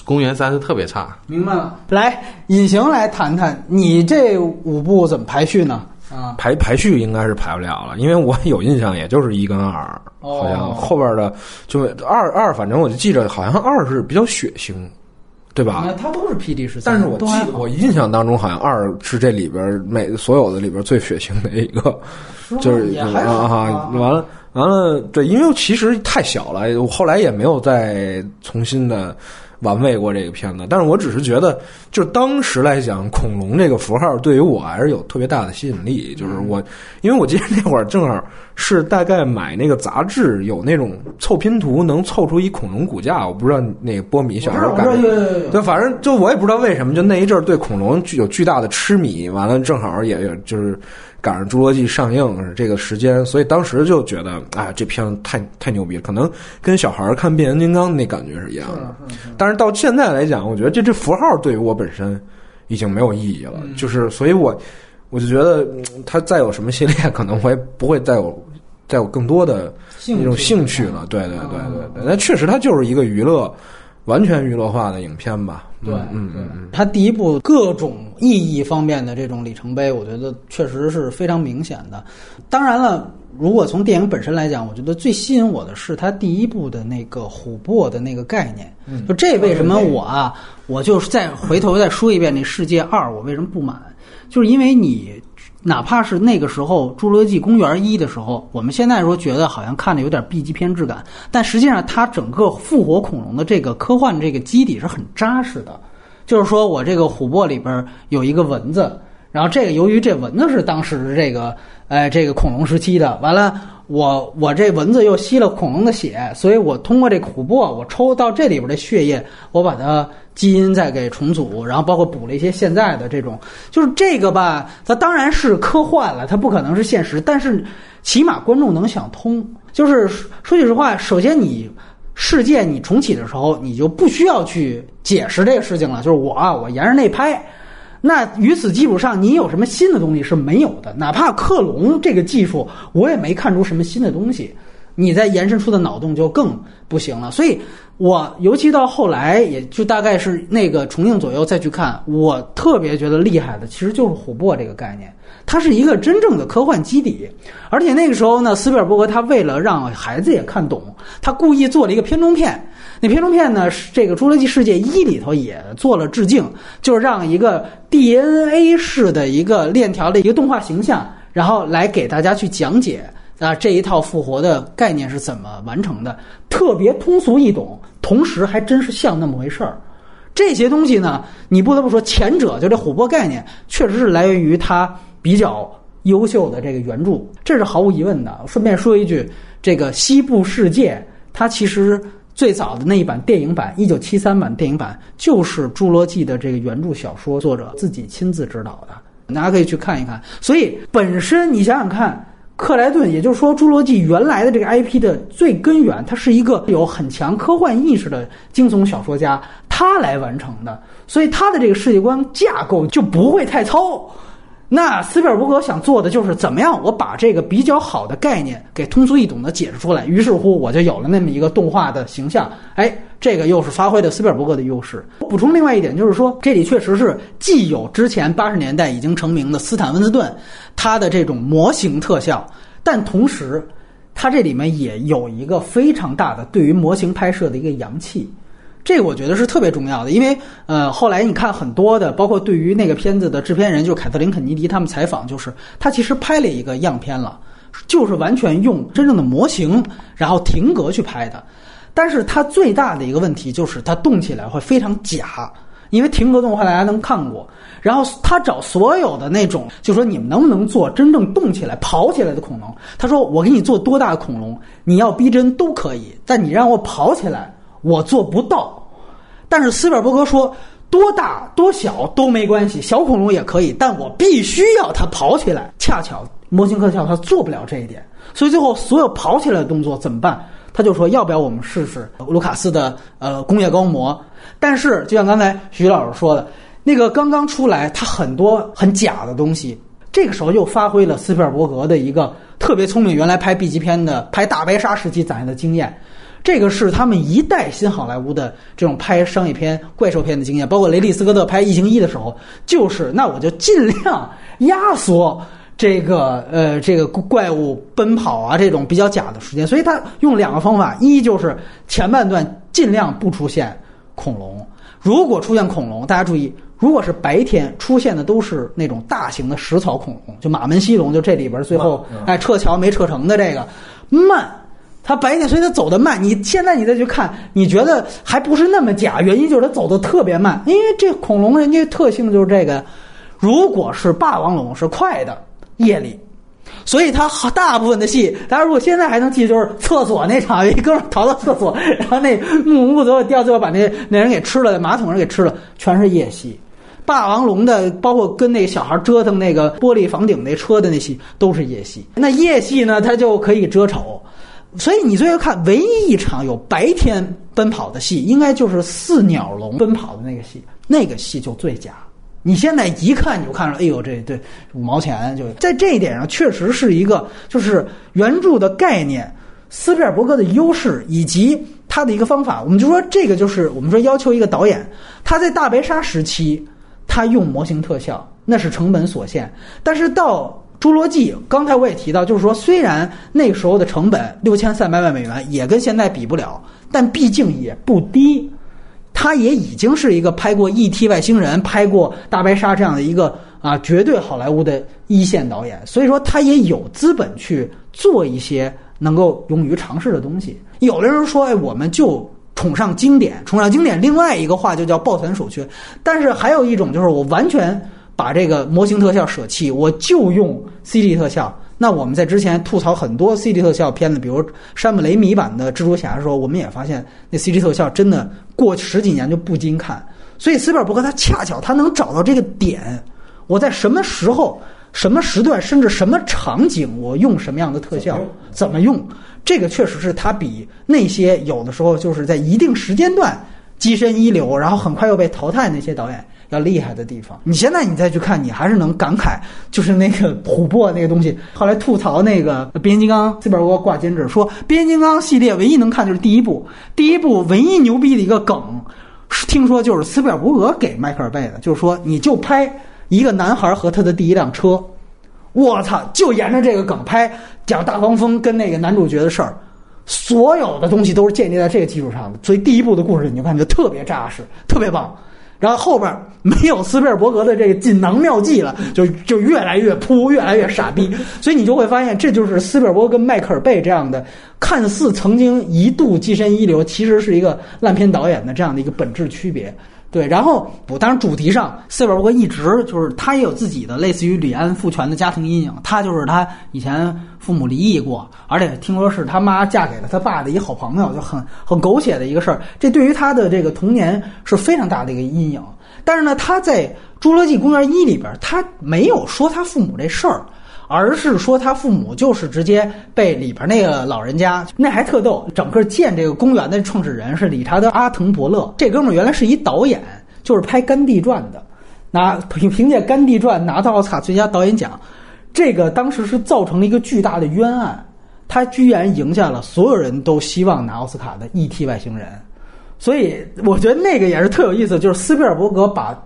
公元三是特别差。明白了。来，隐形来谈谈你这五部怎么排序呢？啊，排排序应该是排不了了，因为我有印象，也就是一跟二，哦好像后边的就二二，反正我就记着，好像二是比较血腥，对吧？那它都是 PD 十三，但是我记我印象当中，好像二是这里边每所有的里边最血腥的一个，就是啊完了完了，对，因为其实太小了，我后来也没有再重新的玩味过这个片子。但是我只是觉得，就当时来讲，恐龙这个符号对于我还是有特别大的吸引力。就是我，因为我记得那会儿正好是大概买那个杂志，有那种凑拼图能凑出一恐龙骨架，我不知道那个波米小时候感觉对，反正就我也不知道为什么，就那一阵儿对恐龙具有巨大的痴迷，完了正好也有就是赶上《侏罗纪》上映这个时间，所以当时就觉得，啊，这片子太太牛逼了，可能跟小孩儿看变形金刚那感觉是一样的。但是到现在来讲，我觉得这这符号对于我本身已经没有意义了，就是所以我我就觉得，嗯它再有什么系列，<laughs> 可能我也不会再有再有更多的那种兴趣了。对对对对对，那确实它就是一个娱乐。完全娱乐化的影片吧，对嗯嗯嗯，它第一部各种意义方面的这种里程碑，我觉得确实是非常明显的。当然了，如果从电影本身来讲，我觉得最吸引我的是它第一部的那个琥珀的那个概念。就这为什么我啊，我就是再回头再说一遍那《世界二》，我为什么不满？就是因为你。哪怕是那个时候《侏罗纪公园一》的时候，我们现在说觉得好像看着有点 B 级片质感，但实际上它整个复活恐龙的这个科幻这个基底是很扎实的。就是说我这个琥珀里边有一个蚊子，然后这个由于这蚊子是当时这个呃这个恐龙时期的，完了我我这蚊子又吸了恐龙的血，所以我通过这琥珀，我抽到这里边的血液，我把它基因再给重组，然后包括补了一些现在的这种，就是这个吧，它当然是科幻了，它不可能是现实，但是起码观众能想通。就是说句实话，首先你。世界你重启的时候，你就不需要去解释这个事情了。就是我啊，我沿着那拍，那于此基础上，你有什么新的东西是没有的？哪怕克隆这个技术，我也没看出什么新的东西。你再延伸出的脑洞就更不行了。所以，我尤其到后来，也就大概是那个重映左右再去看，我特别觉得厉害的，其实就是琥珀这个概念。它是一个真正的科幻基底，而且那个时候呢，斯皮尔伯格他为了让孩子也看懂，他故意做了一个片中片。那片中片呢，是这个《侏罗纪世界一》里头也做了致敬，就是让一个 DNA 式的一个链条的一个动画形象，然后来给大家去讲解啊这一套复活的概念是怎么完成的，特别通俗易懂，同时还真是像那么回事儿。这些东西呢，你不得不说，前者就这琥珀概念，确实是来源于它比较优秀的这个原著，这是毫无疑问的。顺便说一句，这个《西部世界》它其实最早的那一版电影版，一九七三版电影版，就是《侏罗纪》的这个原著小说作者自己亲自指导的，大家可以去看一看。所以本身你想想看。克莱顿，也就是说，《侏罗纪》原来的这个 IP 的最根源，他是一个有很强科幻意识的惊悚小说家，他来完成的，所以他的这个世界观架构就不会太糙。那斯皮尔伯格想做的就是怎么样，我把这个比较好的概念给通俗易懂的解释出来，于是乎我就有了那么一个动画的形象。哎，这个又是发挥了斯皮尔伯格的优势。补充另外一点就是说，这里确实是既有之前八十年代已经成名的斯坦温斯顿他的这种模型特效，但同时，它这里面也有一个非常大的对于模型拍摄的一个洋气。这个我觉得是特别重要的，因为呃，后来你看很多的，包括对于那个片子的制片人，就是凯特琳·肯尼迪他们采访，就是他其实拍了一个样片了，就是完全用真正的模型，然后停格去拍的。但是它最大的一个问题就是它动起来会非常假，因为停格动画大家能看过。然后他找所有的那种，就说你们能不能做真正动起来、跑起来的恐龙？他说我给你做多大的恐龙，你要逼真都可以，但你让我跑起来。我做不到，但是斯皮尔伯格说多大多小都没关系，小恐龙也可以，但我必须要它跑起来。恰巧模型特效它做不了这一点，所以最后所有跑起来的动作怎么办？他就说要不要我们试试卢卡斯的呃工业高模？但是就像刚才徐老师说的，那个刚刚出来，它很多很假的东西。这个时候又发挥了斯皮尔伯格的一个特别聪明，原来拍 B 级片的、拍大白鲨时期攒下的经验。这个是他们一代新好莱坞的这种拍商业片、怪兽片的经验。包括雷利斯科特拍《异形一》的时候，就是那我就尽量压缩这个呃这个怪物奔跑啊这种比较假的时间。所以他用两个方法：一就是前半段尽量不出现恐龙，如果出现恐龙，大家注意。如果是白天出现的都是那种大型的食草恐龙，就马门溪龙，就这里边最后哎撤桥没撤成的这个慢，它白天所以它走得慢。你现在你再去看，你觉得还不是那么假？原因就是它走得特别慢，因为这恐龙人家特性就是这个。如果是霸王龙是快的，夜里，所以它大部分的戏，大家如果现在还能记，就是厕所那场，一哥们逃到厕所，<laughs> 然后那木木头掉，最后把那那人给吃了，马桶人给吃了，全是夜戏。霸王龙的，包括跟那个小孩折腾那个玻璃房顶那车的那戏，都是夜戏。那夜戏呢，它就可以遮丑，所以你最后看，唯一一场有白天奔跑的戏，应该就是四鸟龙奔跑的那个戏，那个戏就最假。你现在一看你就看出来，哎呦，这对五毛钱就在这一点上，确实是一个就是原著的概念，斯皮尔伯格的优势以及他的一个方法。我们就说这个就是我们说要求一个导演，他在大白鲨时期。他用模型特效，那是成本所限。但是到《侏罗纪》，刚才我也提到，就是说，虽然那时候的成本六千三百万美元也跟现在比不了，但毕竟也不低。他也已经是一个拍过《E.T. 外星人》、拍过《大白鲨》这样的一个啊，绝对好莱坞的一线导演。所以说，他也有资本去做一些能够勇于尝试的东西。有的人说：“哎，我们就。”崇尚经典，崇尚经典。另外一个话就叫抱残守缺。但是还有一种就是我完全把这个模型特效舍弃，我就用 CG 特效。那我们在之前吐槽很多 CG 特效片子，比如山姆雷米版的蜘蛛侠的时候，我们也发现那 CG 特效真的过十几年就不经看。所以斯皮尔伯格他恰巧他能找到这个点，我在什么时候、什么时段，甚至什么场景，我用什么样的特效，怎么用。这个确实是他比那些有的时候就是在一定时间段跻身一流，然后很快又被淘汰那些导演要厉害的地方。你现在你再去看，你还是能感慨，就是那个琥珀那个东西。后来吐槽那个变形金刚，斯皮尔伯格挂金纸说，变形金刚系列唯一能看就是第一部，第一部唯一牛逼的一个梗，听说就是斯皮尔伯格给迈克尔贝的，就是说你就拍一个男孩和他的第一辆车。我操！就沿着这个梗拍，讲大黄蜂跟那个男主角的事儿，所有的东西都是建立在这个基础上的。所以第一部的故事你就感觉特别扎实，特别棒。然后后边没有斯皮尔伯格的这个锦囊妙计了，就就越来越扑，越来越傻逼。所以你就会发现，这就是斯皮尔伯格跟迈克尔贝这样的，看似曾经一度跻身一流，其实是一个烂片导演的这样的一个本质区别。对，然后不，当然主题上，斯皮尔伯格一直就是他也有自己的类似于李安父权的家庭阴影。他就是他以前父母离异过，而且听说是他妈嫁给了他爸的一好朋友，就很很狗血的一个事儿。这对于他的这个童年是非常大的一个阴影。但是呢，他在《侏罗纪公园一》里边，他没有说他父母这事儿。而是说他父母就是直接被里边那个老人家，那还特逗。整个建这个公园的创始人是理查德·阿滕伯勒，这哥们儿原来是一导演，就是拍《甘地传》的，拿 <laughs> 凭凭借《甘地传》拿到奥斯卡最佳导演奖，这个当时是造成了一个巨大的冤案，他居然赢下了所有人都希望拿奥斯卡的《E.T. 外星人》，所以我觉得那个也是特有意思，就是斯皮尔伯格把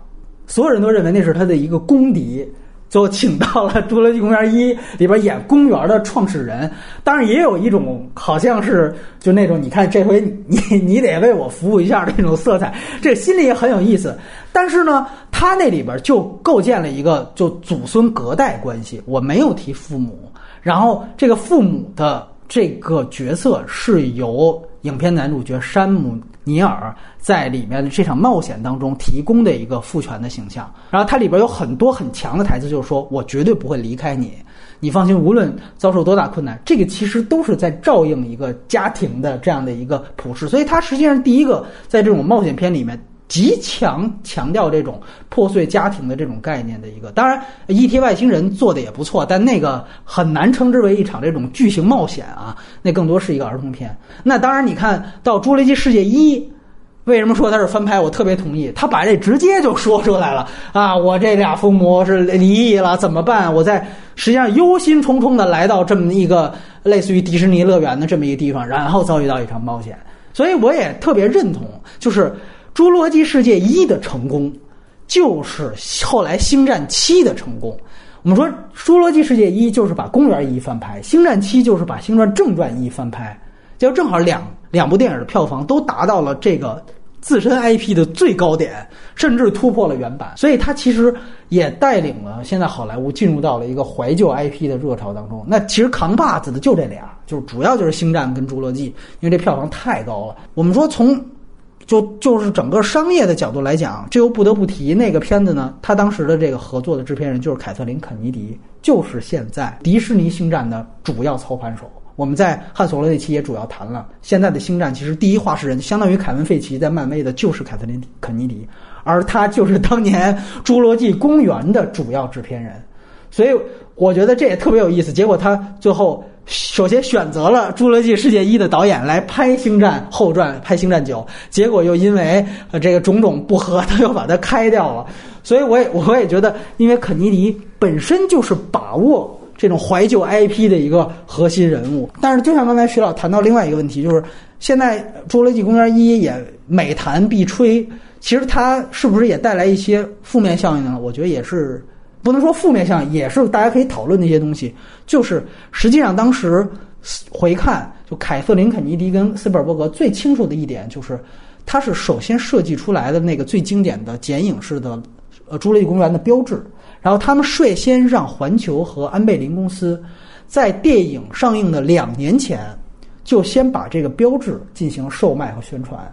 所有人都认为那是他的一个公敌。就请到了《侏罗纪公园一》里边演公园的创始人，当然也有一种好像是就那种你看这回你你得为我服务一下那种色彩，这心里也很有意思。但是呢，他那里边就构建了一个就祖孙隔代关系，我没有提父母，然后这个父母的这个角色是由影片男主角山姆。尼尔在里面的这场冒险当中提供的一个父权的形象，然后它里边有很多很强的台词，就是说我绝对不会离开你，你放心，无论遭受多大困难，这个其实都是在照应一个家庭的这样的一个普世，所以它实际上第一个在这种冒险片里面极强强调这种破碎家庭的这种概念的一个。当然，《E.T. 外星人》做的也不错，但那个很难称之为一场这种巨型冒险啊，那更多是一个儿童片。那当然，你看到《侏罗纪世界一》。为什么说它是翻拍？我特别同意，他把这直接就说出来了啊！我这俩父母是离异了，怎么办？我在实际上忧心忡忡的来到这么一个类似于迪士尼乐园的这么一个地方，然后遭遇到一场冒险。所以我也特别认同，就是《侏罗纪世界一》的成功，就是后来《星战七》的成功。我们说《侏罗纪世界一》就是把《公园一》翻拍，《星战七》就是把《星战正传一》翻拍，就正好两两部电影的票房都达到了这个自身 IP 的最高点，甚至突破了原版。所以它其实也带领了现在好莱坞进入到了一个怀旧 IP 的热潮当中。那其实扛把子的就这俩，就是主要就是《星战》跟《侏罗纪》，因为这票房太高了。我们说从就就是整个商业的角度来讲，这又不得不提那个片子呢。他当时的这个合作的制片人就是凯瑟琳·肯尼迪，就是现在迪士尼星战的主要操盘手。我们在汉索罗那期也主要谈了，现在的星战其实第一话事人相当于凯文·费奇在漫威的就是凯瑟琳·肯尼迪，而他就是当年《侏罗纪公园》的主要制片人。所以我觉得这也特别有意思。结果他最后首先选择了《侏罗纪世界一》的导演来拍《星战后传》，拍《星战九》，结果又因为呃这个种种不和，他又把它开掉了。所以我也我也觉得，因为肯尼迪本身就是把握这种怀旧 IP 的一个核心人物。但是就像刚才徐老谈到另外一个问题，就是现在《侏罗纪公园一》也每谈必吹，其实它是不是也带来一些负面效应呢？我觉得也是。不能说负面项，也是大家可以讨论的一些东西。就是实际上当时回看，就凯瑟琳·肯尼迪跟斯皮尔伯格最清楚的一点，就是他是首先设计出来的那个最经典的剪影式的呃《侏罗纪公园》的标志，然后他们率先让环球和安倍林公司在电影上映的两年前就先把这个标志进行售卖和宣传，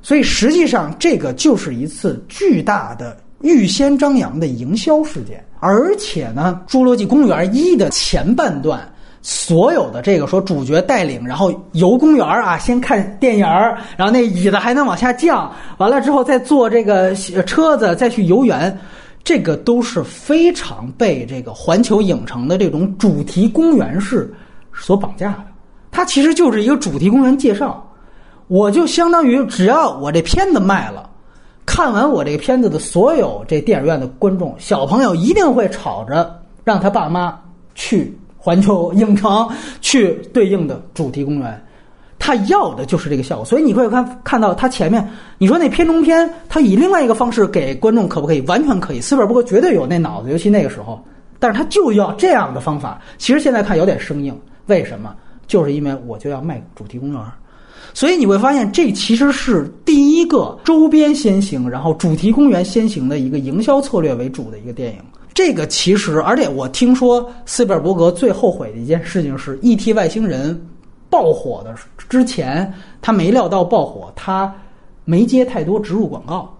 所以实际上这个就是一次巨大的。预先张扬的营销事件，而且呢，《侏罗纪公园一》的前半段，所有的这个说主角带领，然后游公园啊，先看电影，然后那椅子还能往下降，完了之后再坐这个车子再去游园，这个都是非常被这个环球影城的这种主题公园式所绑架的。它其实就是一个主题公园介绍，我就相当于只要我这片子卖了。看完我这个片子的所有这电影院的观众，小朋友一定会吵着让他爸妈去环球影城去对应的主题公园，他要的就是这个效果。所以你会看看到他前面，你说那片中片，他以另外一个方式给观众可不可以？完全可以，斯皮尔伯格绝对有那脑子，尤其那个时候。但是他就要这样的方法。其实现在看有点生硬，为什么？就是因为我就要卖主题公园。所以你会发现，这其实是第一个周边先行，然后主题公园先行的一个营销策略为主的一个电影。这个其实，而且我听说斯皮尔伯格最后悔的一件事情是，《E.T. 外星人》爆火的之前，他没料到爆火，他没接太多植入广告，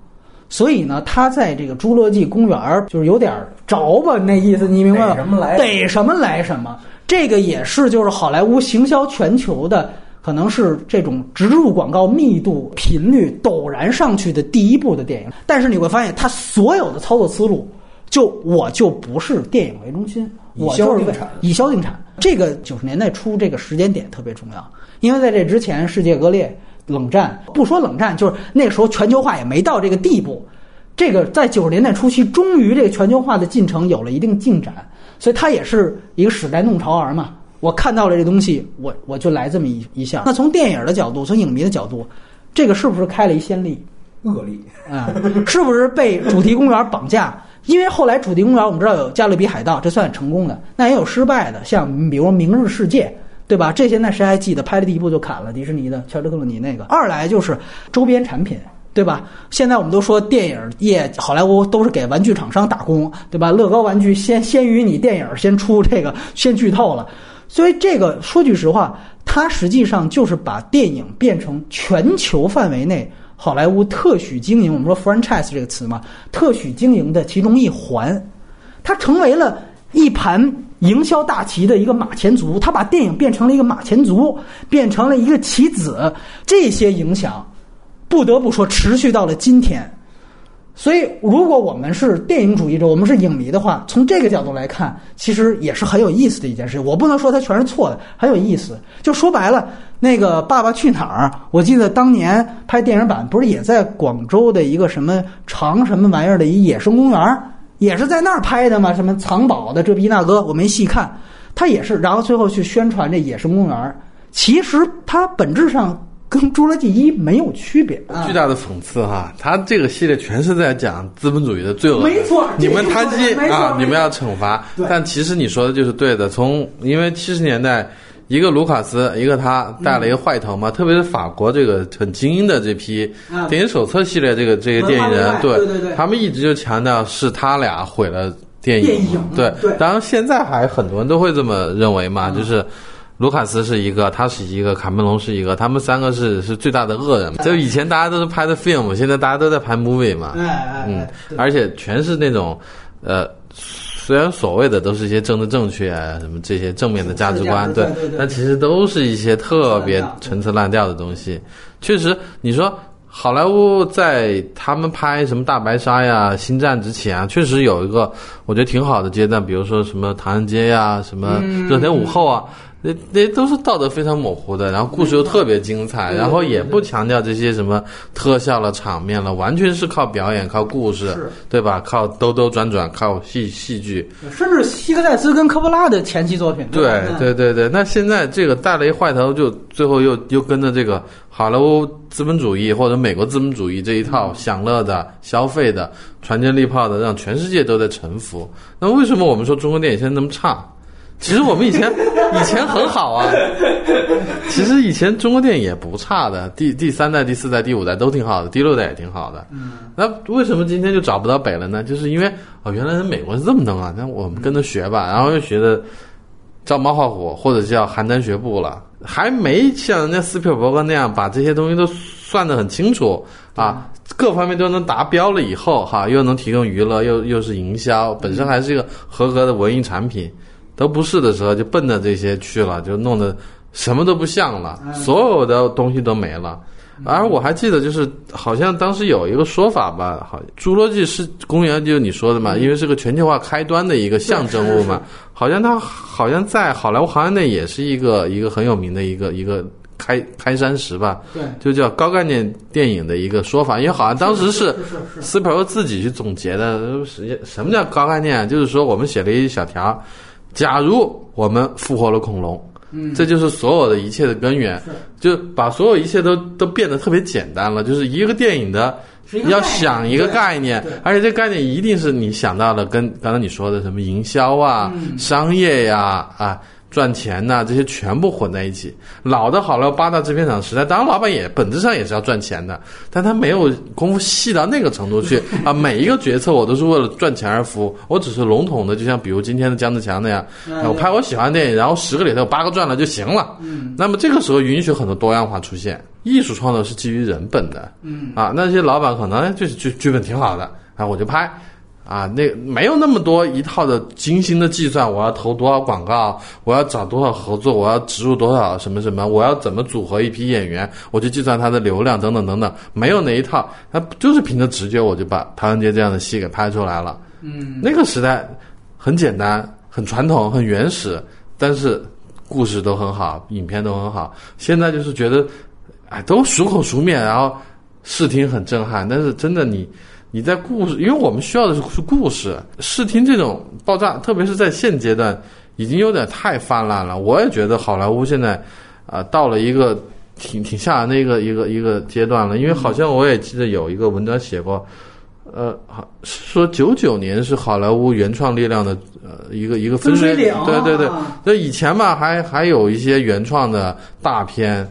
所以呢，他在这个侏罗纪公园就是有点着吧那意思，你明白吗？什么来逮什么来什么。这个也是就是好莱坞行销全球的。可能是这种植入广告密度频率陡然上去的第一部的电影，但是你会发现，它所有的操作思路，就我就不是电影为中心，我就是以销定产。这个九十年代初这个时间点特别重要，因为在这之前世界割裂、冷战，不说冷战，就是那个时候全球化也没到这个地步。这个在九十年代初期，终于这个全球化的进程有了一定进展，所以它也是一个时代弄潮儿嘛。我看到了这东西，我我就来这么一一下。那从电影的角度，从影迷的角度，这个是不是开了一先例？恶例啊，是不是被主题公园绑架？因为后来主题公园我们知道有《加勒比海盗》，这算成功的，那也有失败的，像比如《明日世界》，对吧？这现在谁还记得？拍的第一部就砍了迪士尼的乔治克鲁尼那个。二来就是周边产品，对吧？现在我们都说电影业好莱坞都是给玩具厂商打工，对吧？乐高玩具先先于你电影先出这个，先剧透了。所以这个说句实话，它实际上就是把电影变成全球范围内好莱坞特许经营。我们说 franchise 这个词嘛，特许经营的其中一环，它成为了一盘营销大棋的一个马前卒。它把电影变成了一个马前卒，变成了一个棋子。这些影响，不得不说持续到了今天。所以，如果我们是电影主义者，我们是影迷的话，从这个角度来看，其实也是很有意思的一件事情。我不能说它全是错的，很有意思。就说白了，那个《爸爸去哪儿》，我记得当年拍电影版，不是也在广州的一个什么长什么玩意儿的一野生公园，也是在那儿拍的吗？什么藏宝的这逼那哥，我没细看。他也是，然后最后去宣传这野生公园。其实它本质上。跟《侏罗纪一》没有区别，巨大的讽刺哈！他这个系列全是在讲资本主义的罪恶，没错。你们贪心啊，你们要惩罚。但其实你说的就是对的。从因为七十年代，一个卢卡斯，一个他带了一个坏头嘛，特别是法国这个很精英的这批电影手册系列这个这个电影人，对对对，他们一直就强调是他俩毁了电影。对，当然现在还很多人都会这么认为嘛，就是。卢卡斯是一个，他是一个，卡梅隆是一个，他们三个是是最大的恶人。就以前大家都是拍的 film，现在大家都在拍 movie 嘛。嗯，而且全是那种，呃，虽然所谓的都是一些政治正确啊，什么这些正面的价值观，对，但其实都是一些特别陈词滥调的东西。确实，你说好莱坞在他们拍什么大白鲨呀、星战之前啊，确实有一个我觉得挺好的阶段，比如说什么唐人街呀、什么热天午后啊。那那都是道德非常模糊的，然后故事又特别精彩，然后也不强调这些什么特效了、场面了，完全是靠表演、靠故事，对吧？靠兜兜转转，靠戏戏剧，甚至希格戴斯跟科波拉的前期作品。对对对对，那现在这个带了一坏头，就最后又又跟着这个好莱坞资本主义或者美国资本主义这一套享乐的、消费的、传坚利炮的，让全世界都在臣服。那为什么我们说中国电影现在那么差？其实我们以前 <laughs> 以前很好啊，其实以前中国电影也不差的，第第三代、第四代、第五代都挺好的，第六代也挺好的。嗯，那为什么今天就找不到北了呢？就是因为哦，原来人美国是这么弄啊，那我们跟着学吧，然后又学的照猫画虎，或者叫邯郸学步了，还没像人家斯皮尔伯格那样把这些东西都算得很清楚啊，各方面都能达标了以后哈，又能提供娱乐，又又是营销，本身还是一个合格的文艺产品。都不是的时候，就奔着这些去了，就弄得什么都不像了，所有的东西都没了。而我还记得，就是好像当时有一个说法吧，好，侏罗纪是公园，就是你说的嘛，因为是个全球化开端的一个象征物嘛。好像它好像在好莱坞行业内也是一个一个很有名的一个一个开开山石吧。对，就叫高概念电影的一个说法，因为好像当时是斯皮尔伯自己去总结的。什什么叫高概念？就是说我们写了一小条。假如我们复活了恐龙，嗯，这就是所有的一切的根源，就把所有一切都都变得特别简单了。就是一个电影的要想一个概念，而且这概念一定是你想到了，跟刚才你说的什么营销啊、商业呀啊。赚钱呐，这些全部混在一起。老的好莱坞八大制片厂时代，当然老板也本质上也是要赚钱的，但他没有功夫细到那个程度去 <laughs> 啊。每一个决策我都是为了赚钱而服务，我只是笼统的，就像比如今天的姜志强那样，我拍我喜欢的电影，然后十个里头有八个赚了就行了。那么这个时候允许很多多样化出现。艺术创作是基于人本的，啊，那些老板可能就是剧剧本挺好的啊，我就拍。啊，那没有那么多一套的精心的计算，我要投多少广告，我要找多少合作，我要植入多少什么什么，我要怎么组合一批演员，我就计算它的流量等等等等，没有那一套，他就是凭着直觉，我就把唐人街这样的戏给拍出来了。嗯，那个时代很简单，很传统，很原始，但是故事都很好，影片都很好。现在就是觉得，哎，都熟口熟面，然后视听很震撼，但是真的你。你在故事，因为我们需要的是是故事。视听这种爆炸，特别是在现阶段，已经有点太泛滥了。我也觉得好莱坞现在，啊，到了一个挺挺吓人的一个一个一个阶段了。因为好像我也记得有一个文章写过，呃，好说九九年是好莱坞原创力量的呃一个一个分水岭。对对对，那以前嘛，还还有一些原创的大片。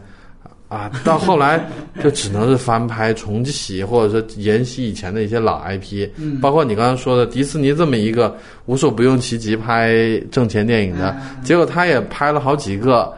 啊，到后来就只能是翻拍、重启，或者说沿袭以前的一些老 IP，包括你刚刚说的迪士尼这么一个无所不用其极拍挣钱电影的，结果他也拍了好几个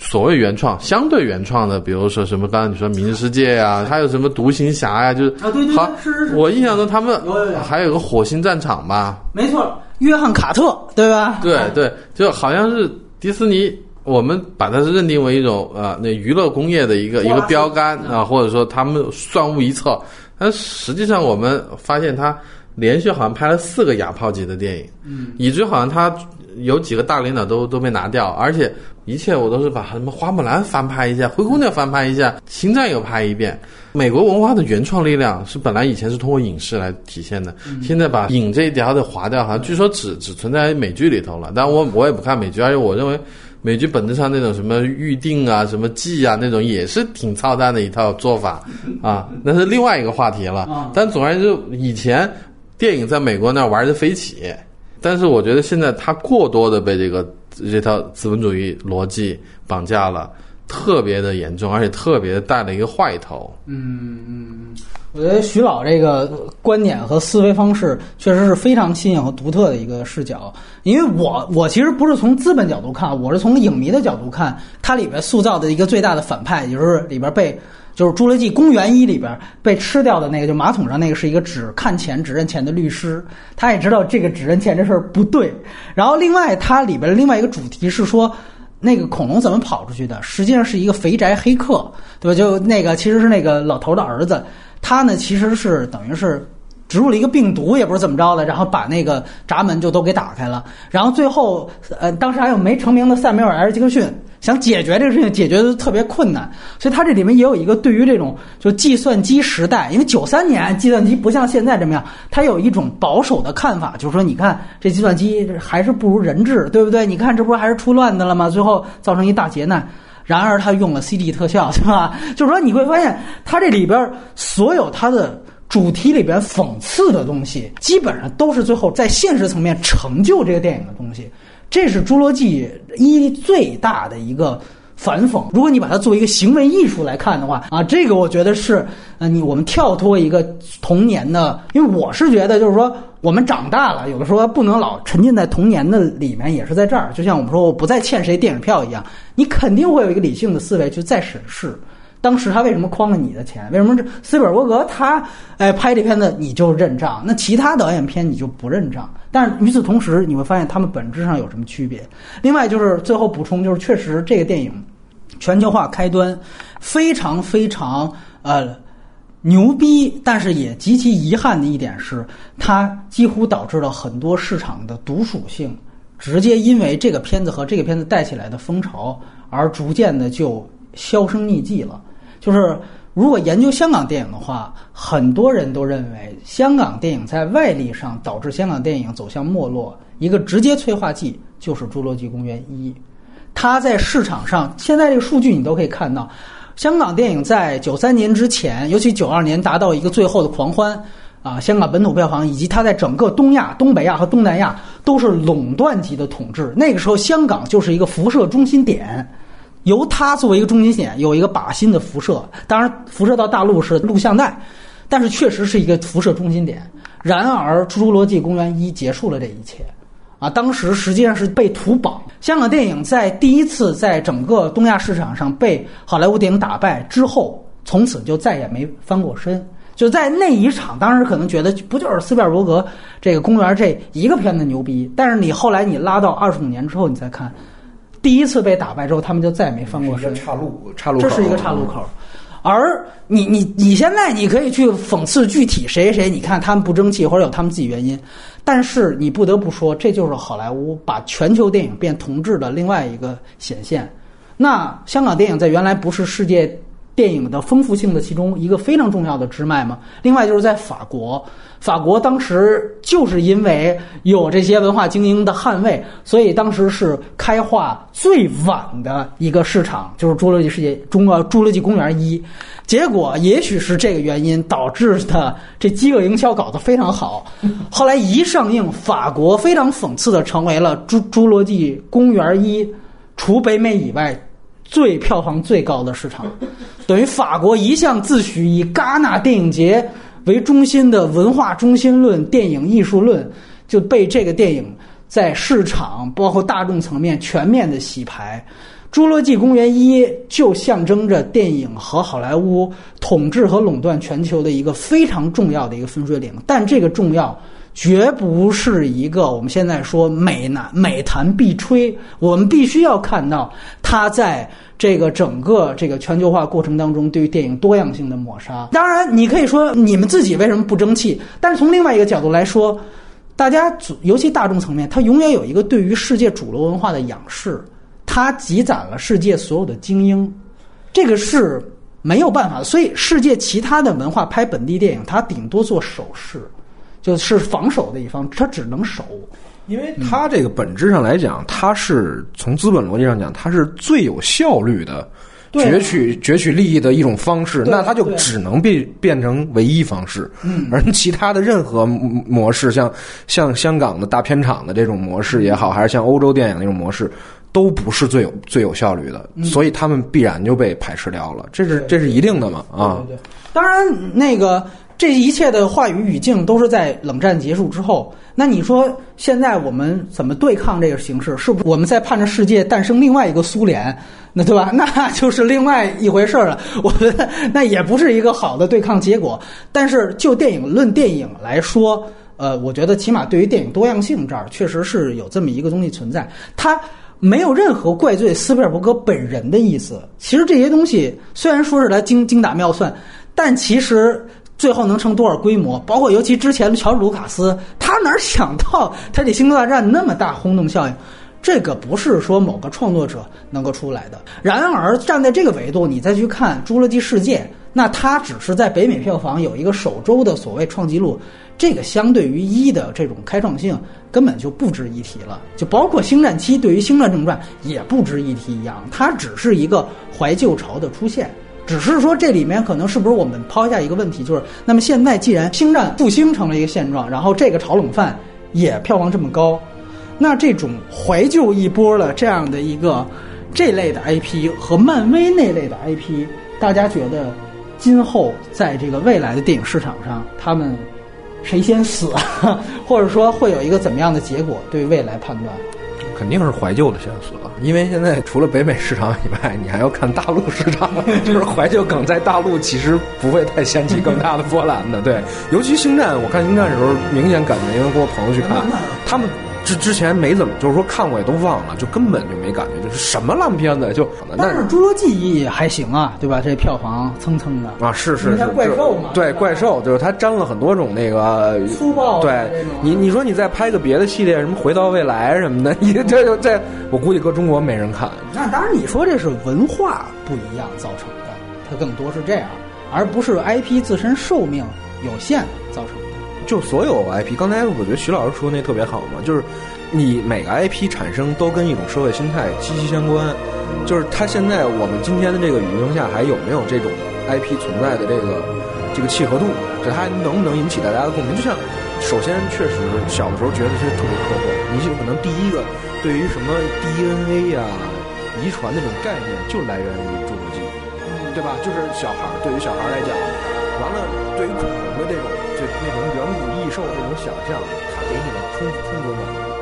所谓原创、相对原创的，比如说什么刚才你说《明日世界》呀，还有什么《独行侠》呀，就是啊，对对，好，是是是，我印象中他们还有个《火星战场》吧？没错，约翰卡特，对吧？对对，就好像是迪士尼。我们把它是认定为一种呃，那娱乐工业的一个一个标杆啊，或者说他们算无一策，但实际上我们发现他连续好像拍了四个哑炮级的电影，嗯，以至于好像他有几个大领导都都被拿掉，而且一切我都是把什么花木兰翻拍一下，灰姑娘翻拍一下，星战又拍一遍。美国文化的原创力量是本来以前是通过影视来体现的，现在把影这一条的划掉，好像据说只只存在美剧里头了。但我我也不看美剧，而且我认为美剧本质上那种什么预定啊、什么季啊那种也是挺操蛋的一套做法啊，<laughs> 那是另外一个话题了。但总而言之，以前电影在美国那玩的飞起，但是我觉得现在它过多的被这个这套资本主义逻辑绑架了。特别的严重，而且特别带了一个坏头。嗯嗯，我觉得徐老这个观点和思维方式确实是非常新颖和独特的一个视角。因为我我其实不是从资本角度看，我是从影迷的角度看，它里边塑造的一个最大的反派，也就是里边被就是《侏罗纪公园一》里边被吃掉的那个，就马桶上那个是一个只看钱只认钱的律师，他也知道这个只认钱这事儿不对。然后另外它里边另外一个主题是说。那个恐龙怎么跑出去的？实际上是一个肥宅黑客，对吧？就那个其实是那个老头的儿子，他呢其实是等于是植入了一个病毒，也不知道怎么着的，然后把那个闸门就都给打开了。然后最后，呃，当时还有没成名的塞缪尔 ·L· 杰克逊。想解决这个事情，解决的特别困难，所以他这里面也有一个对于这种就计算机时代，因为九三年计算机不像现在这么样，他有一种保守的看法，就是说，你看这计算机还是不如人质，对不对？你看这不还是出乱子了吗？最后造成一大劫难。然而他用了 CG 特效，对吧？就是说你会发现，它这里边所有它的主题里边讽刺的东西，基本上都是最后在现实层面成就这个电影的东西。这是《侏罗纪一》最大的一个反讽。如果你把它作为一个行为艺术来看的话，啊，这个我觉得是，呃，你我们跳脱一个童年的，因为我是觉得，就是说我们长大了，有的时候不能老沉浸在童年的里面，也是在这儿。就像我们说，我不再欠谁电影票一样，你肯定会有一个理性的思维去再审视。当时他为什么诓了你的钱？为什么这斯皮尔伯格他哎拍这片子你就认账？那其他导演片你就不认账？但是与此同时，你会发现他们本质上有什么区别？另外就是最后补充，就是确实这个电影全球化开端非常非常呃牛逼，但是也极其遗憾的一点是，它几乎导致了很多市场的毒属性，直接因为这个片子和这个片子带起来的风潮而逐渐的就销声匿迹了。就是如果研究香港电影的话，很多人都认为香港电影在外力上导致香港电影走向没落，一个直接催化剂就是《侏罗纪公园一》。它在市场上，现在这个数据你都可以看到，香港电影在九三年之前，尤其九二年达到一个最后的狂欢啊，香港本土票房以及它在整个东亚、东北亚和东南亚都是垄断级的统治。那个时候，香港就是一个辐射中心点。由它作为一个中心点，有一个靶心的辐射，当然辐射到大陆是录像带，但是确实是一个辐射中心点。然而，《侏罗纪公园一》结束了这一切，啊，当时实际上是被土绑。香港电影在第一次在整个东亚市场上被好莱坞电影打败之后，从此就再也没翻过身。就在那一场，当时可能觉得不就是斯皮尔伯格这个公园这一个片子牛逼，但是你后来你拉到二十五年之后，你再看。第一次被打败之后，他们就再也没翻过身。岔路，岔路，这是一个岔路口。而你，你，你现在你可以去讽刺具体谁谁谁，你看他们不争气，或者有他们自己原因。但是你不得不说，这就是好莱坞把全球电影变同质的另外一个显现。那香港电影在原来不是世界。电影的丰富性的其中一个非常重要的支脉嘛。另外就是在法国，法国当时就是因为有这些文化精英的捍卫，所以当时是开化最晚的一个市场，就是《侏罗纪世界》中呃《侏罗纪公园一》。结果也许是这个原因导致的，这饥饿营销搞得非常好。后来一上映，法国非常讽刺的成为了《侏侏罗纪公园一》除北美以外。最票房最高的市场，等于法国一向自诩以戛纳电影节为中心的文化中心论、电影艺术论，就被这个电影在市场包括大众层面全面的洗牌。《侏罗纪公园一》就象征着电影和好莱坞统治和垄断全球的一个非常重要的一个分水岭，但这个重要绝不是一个我们现在说美男美谈必吹。我们必须要看到它在这个整个这个全球化过程当中对于电影多样性的抹杀。当然，你可以说你们自己为什么不争气？但是从另外一个角度来说，大家主尤其大众层面，它永远有一个对于世界主流文化的仰视，它积攒了世界所有的精英，这个是没有办法。所以，世界其他的文化拍本地电影，它顶多做手势，就是防守的一方，他只能守。因为他这个本质上来讲，他是从资本逻辑上讲，他是最有效率的对攫取攫取利益的一种方式，对那他就对只能变变成唯一方式。嗯，而其他的任何模式，像像香港的大片场的这种模式也好，还是像欧洲电影那种模式。都不是最有最有效率的，所以他们必然就被排斥掉了，这是这是一定的嘛啊！当然那个这一切的话语语境都是在冷战结束之后。那你说现在我们怎么对抗这个形势？是不是我们在盼着世界诞生另外一个苏联？那对吧？<laughs> 那就是另外一回事儿了。我觉得那也不是一个好的对抗结果。但是就电影论电影来说，呃，我觉得起码对于电影多样性这儿，确实是有这么一个东西存在。它。没有任何怪罪斯皮尔伯格本人的意思。其实这些东西虽然说是他精精打妙算，但其实最后能成多少规模，包括尤其之前乔治卢卡斯，他哪想到他这《星球大战》那么大轰动效应？这个不是说某个创作者能够出来的。然而站在这个维度，你再去看《侏罗纪世界》，那它只是在北美票房有一个首周的所谓创纪录，这个相对于一的这种开创性根本就不值一提了。就包括《星战七》对于《星战正传》也不值一提一样，它只是一个怀旧潮的出现。只是说这里面可能是不是我们抛下一个问题，就是那么现在既然星战复兴成了一个现状，然后这个炒冷饭也票房这么高。那这种怀旧一波的这样的一个这类的 IP 和漫威那类的 IP，大家觉得今后在这个未来的电影市场上，他们谁先死，<laughs> 或者说会有一个怎么样的结果？对未来判断，肯定是怀旧的线索，因为现在除了北美市场以外，你还要看大陆市场，<laughs> 就是怀旧梗在大陆其实不会太掀起更大的波澜的。对，尤其星战，我看星战的时候明显感觉，因为跟我朋友去看，他们。之之前没怎么，就是说看过也都忘了，就根本就没感觉，就是什么烂片子就。但是《侏罗纪》还行啊，对吧？这票房蹭蹭的啊，是是是，怪兽嘛，对怪兽，就是它沾了很多种那个粗暴。对你，你说你再拍个别的系列，什么《回到未来》什么的，你这就这，我估计搁中国没人看。那当然，你说这是文化不一样造成的，它更多是这样，而不是 IP 自身寿命有限造成的。就所有 IP，刚才我觉得徐老师说那特别好嘛，就是你每个 IP 产生都跟一种社会心态息息相关。就是它现在我们今天的这个语境下，还有没有这种 IP 存在的这个这个契合度？就它能不能引起大家的共鸣？就像首先确实小的时候觉得是特别科幻，你就可能第一个对于什么 DNA 呀、遗传那种概念就来源于侏罗纪，对吧？就是小孩对于小孩来讲，完了对于恐龙的这种。那种远古异兽那种想象，它给你的充充足满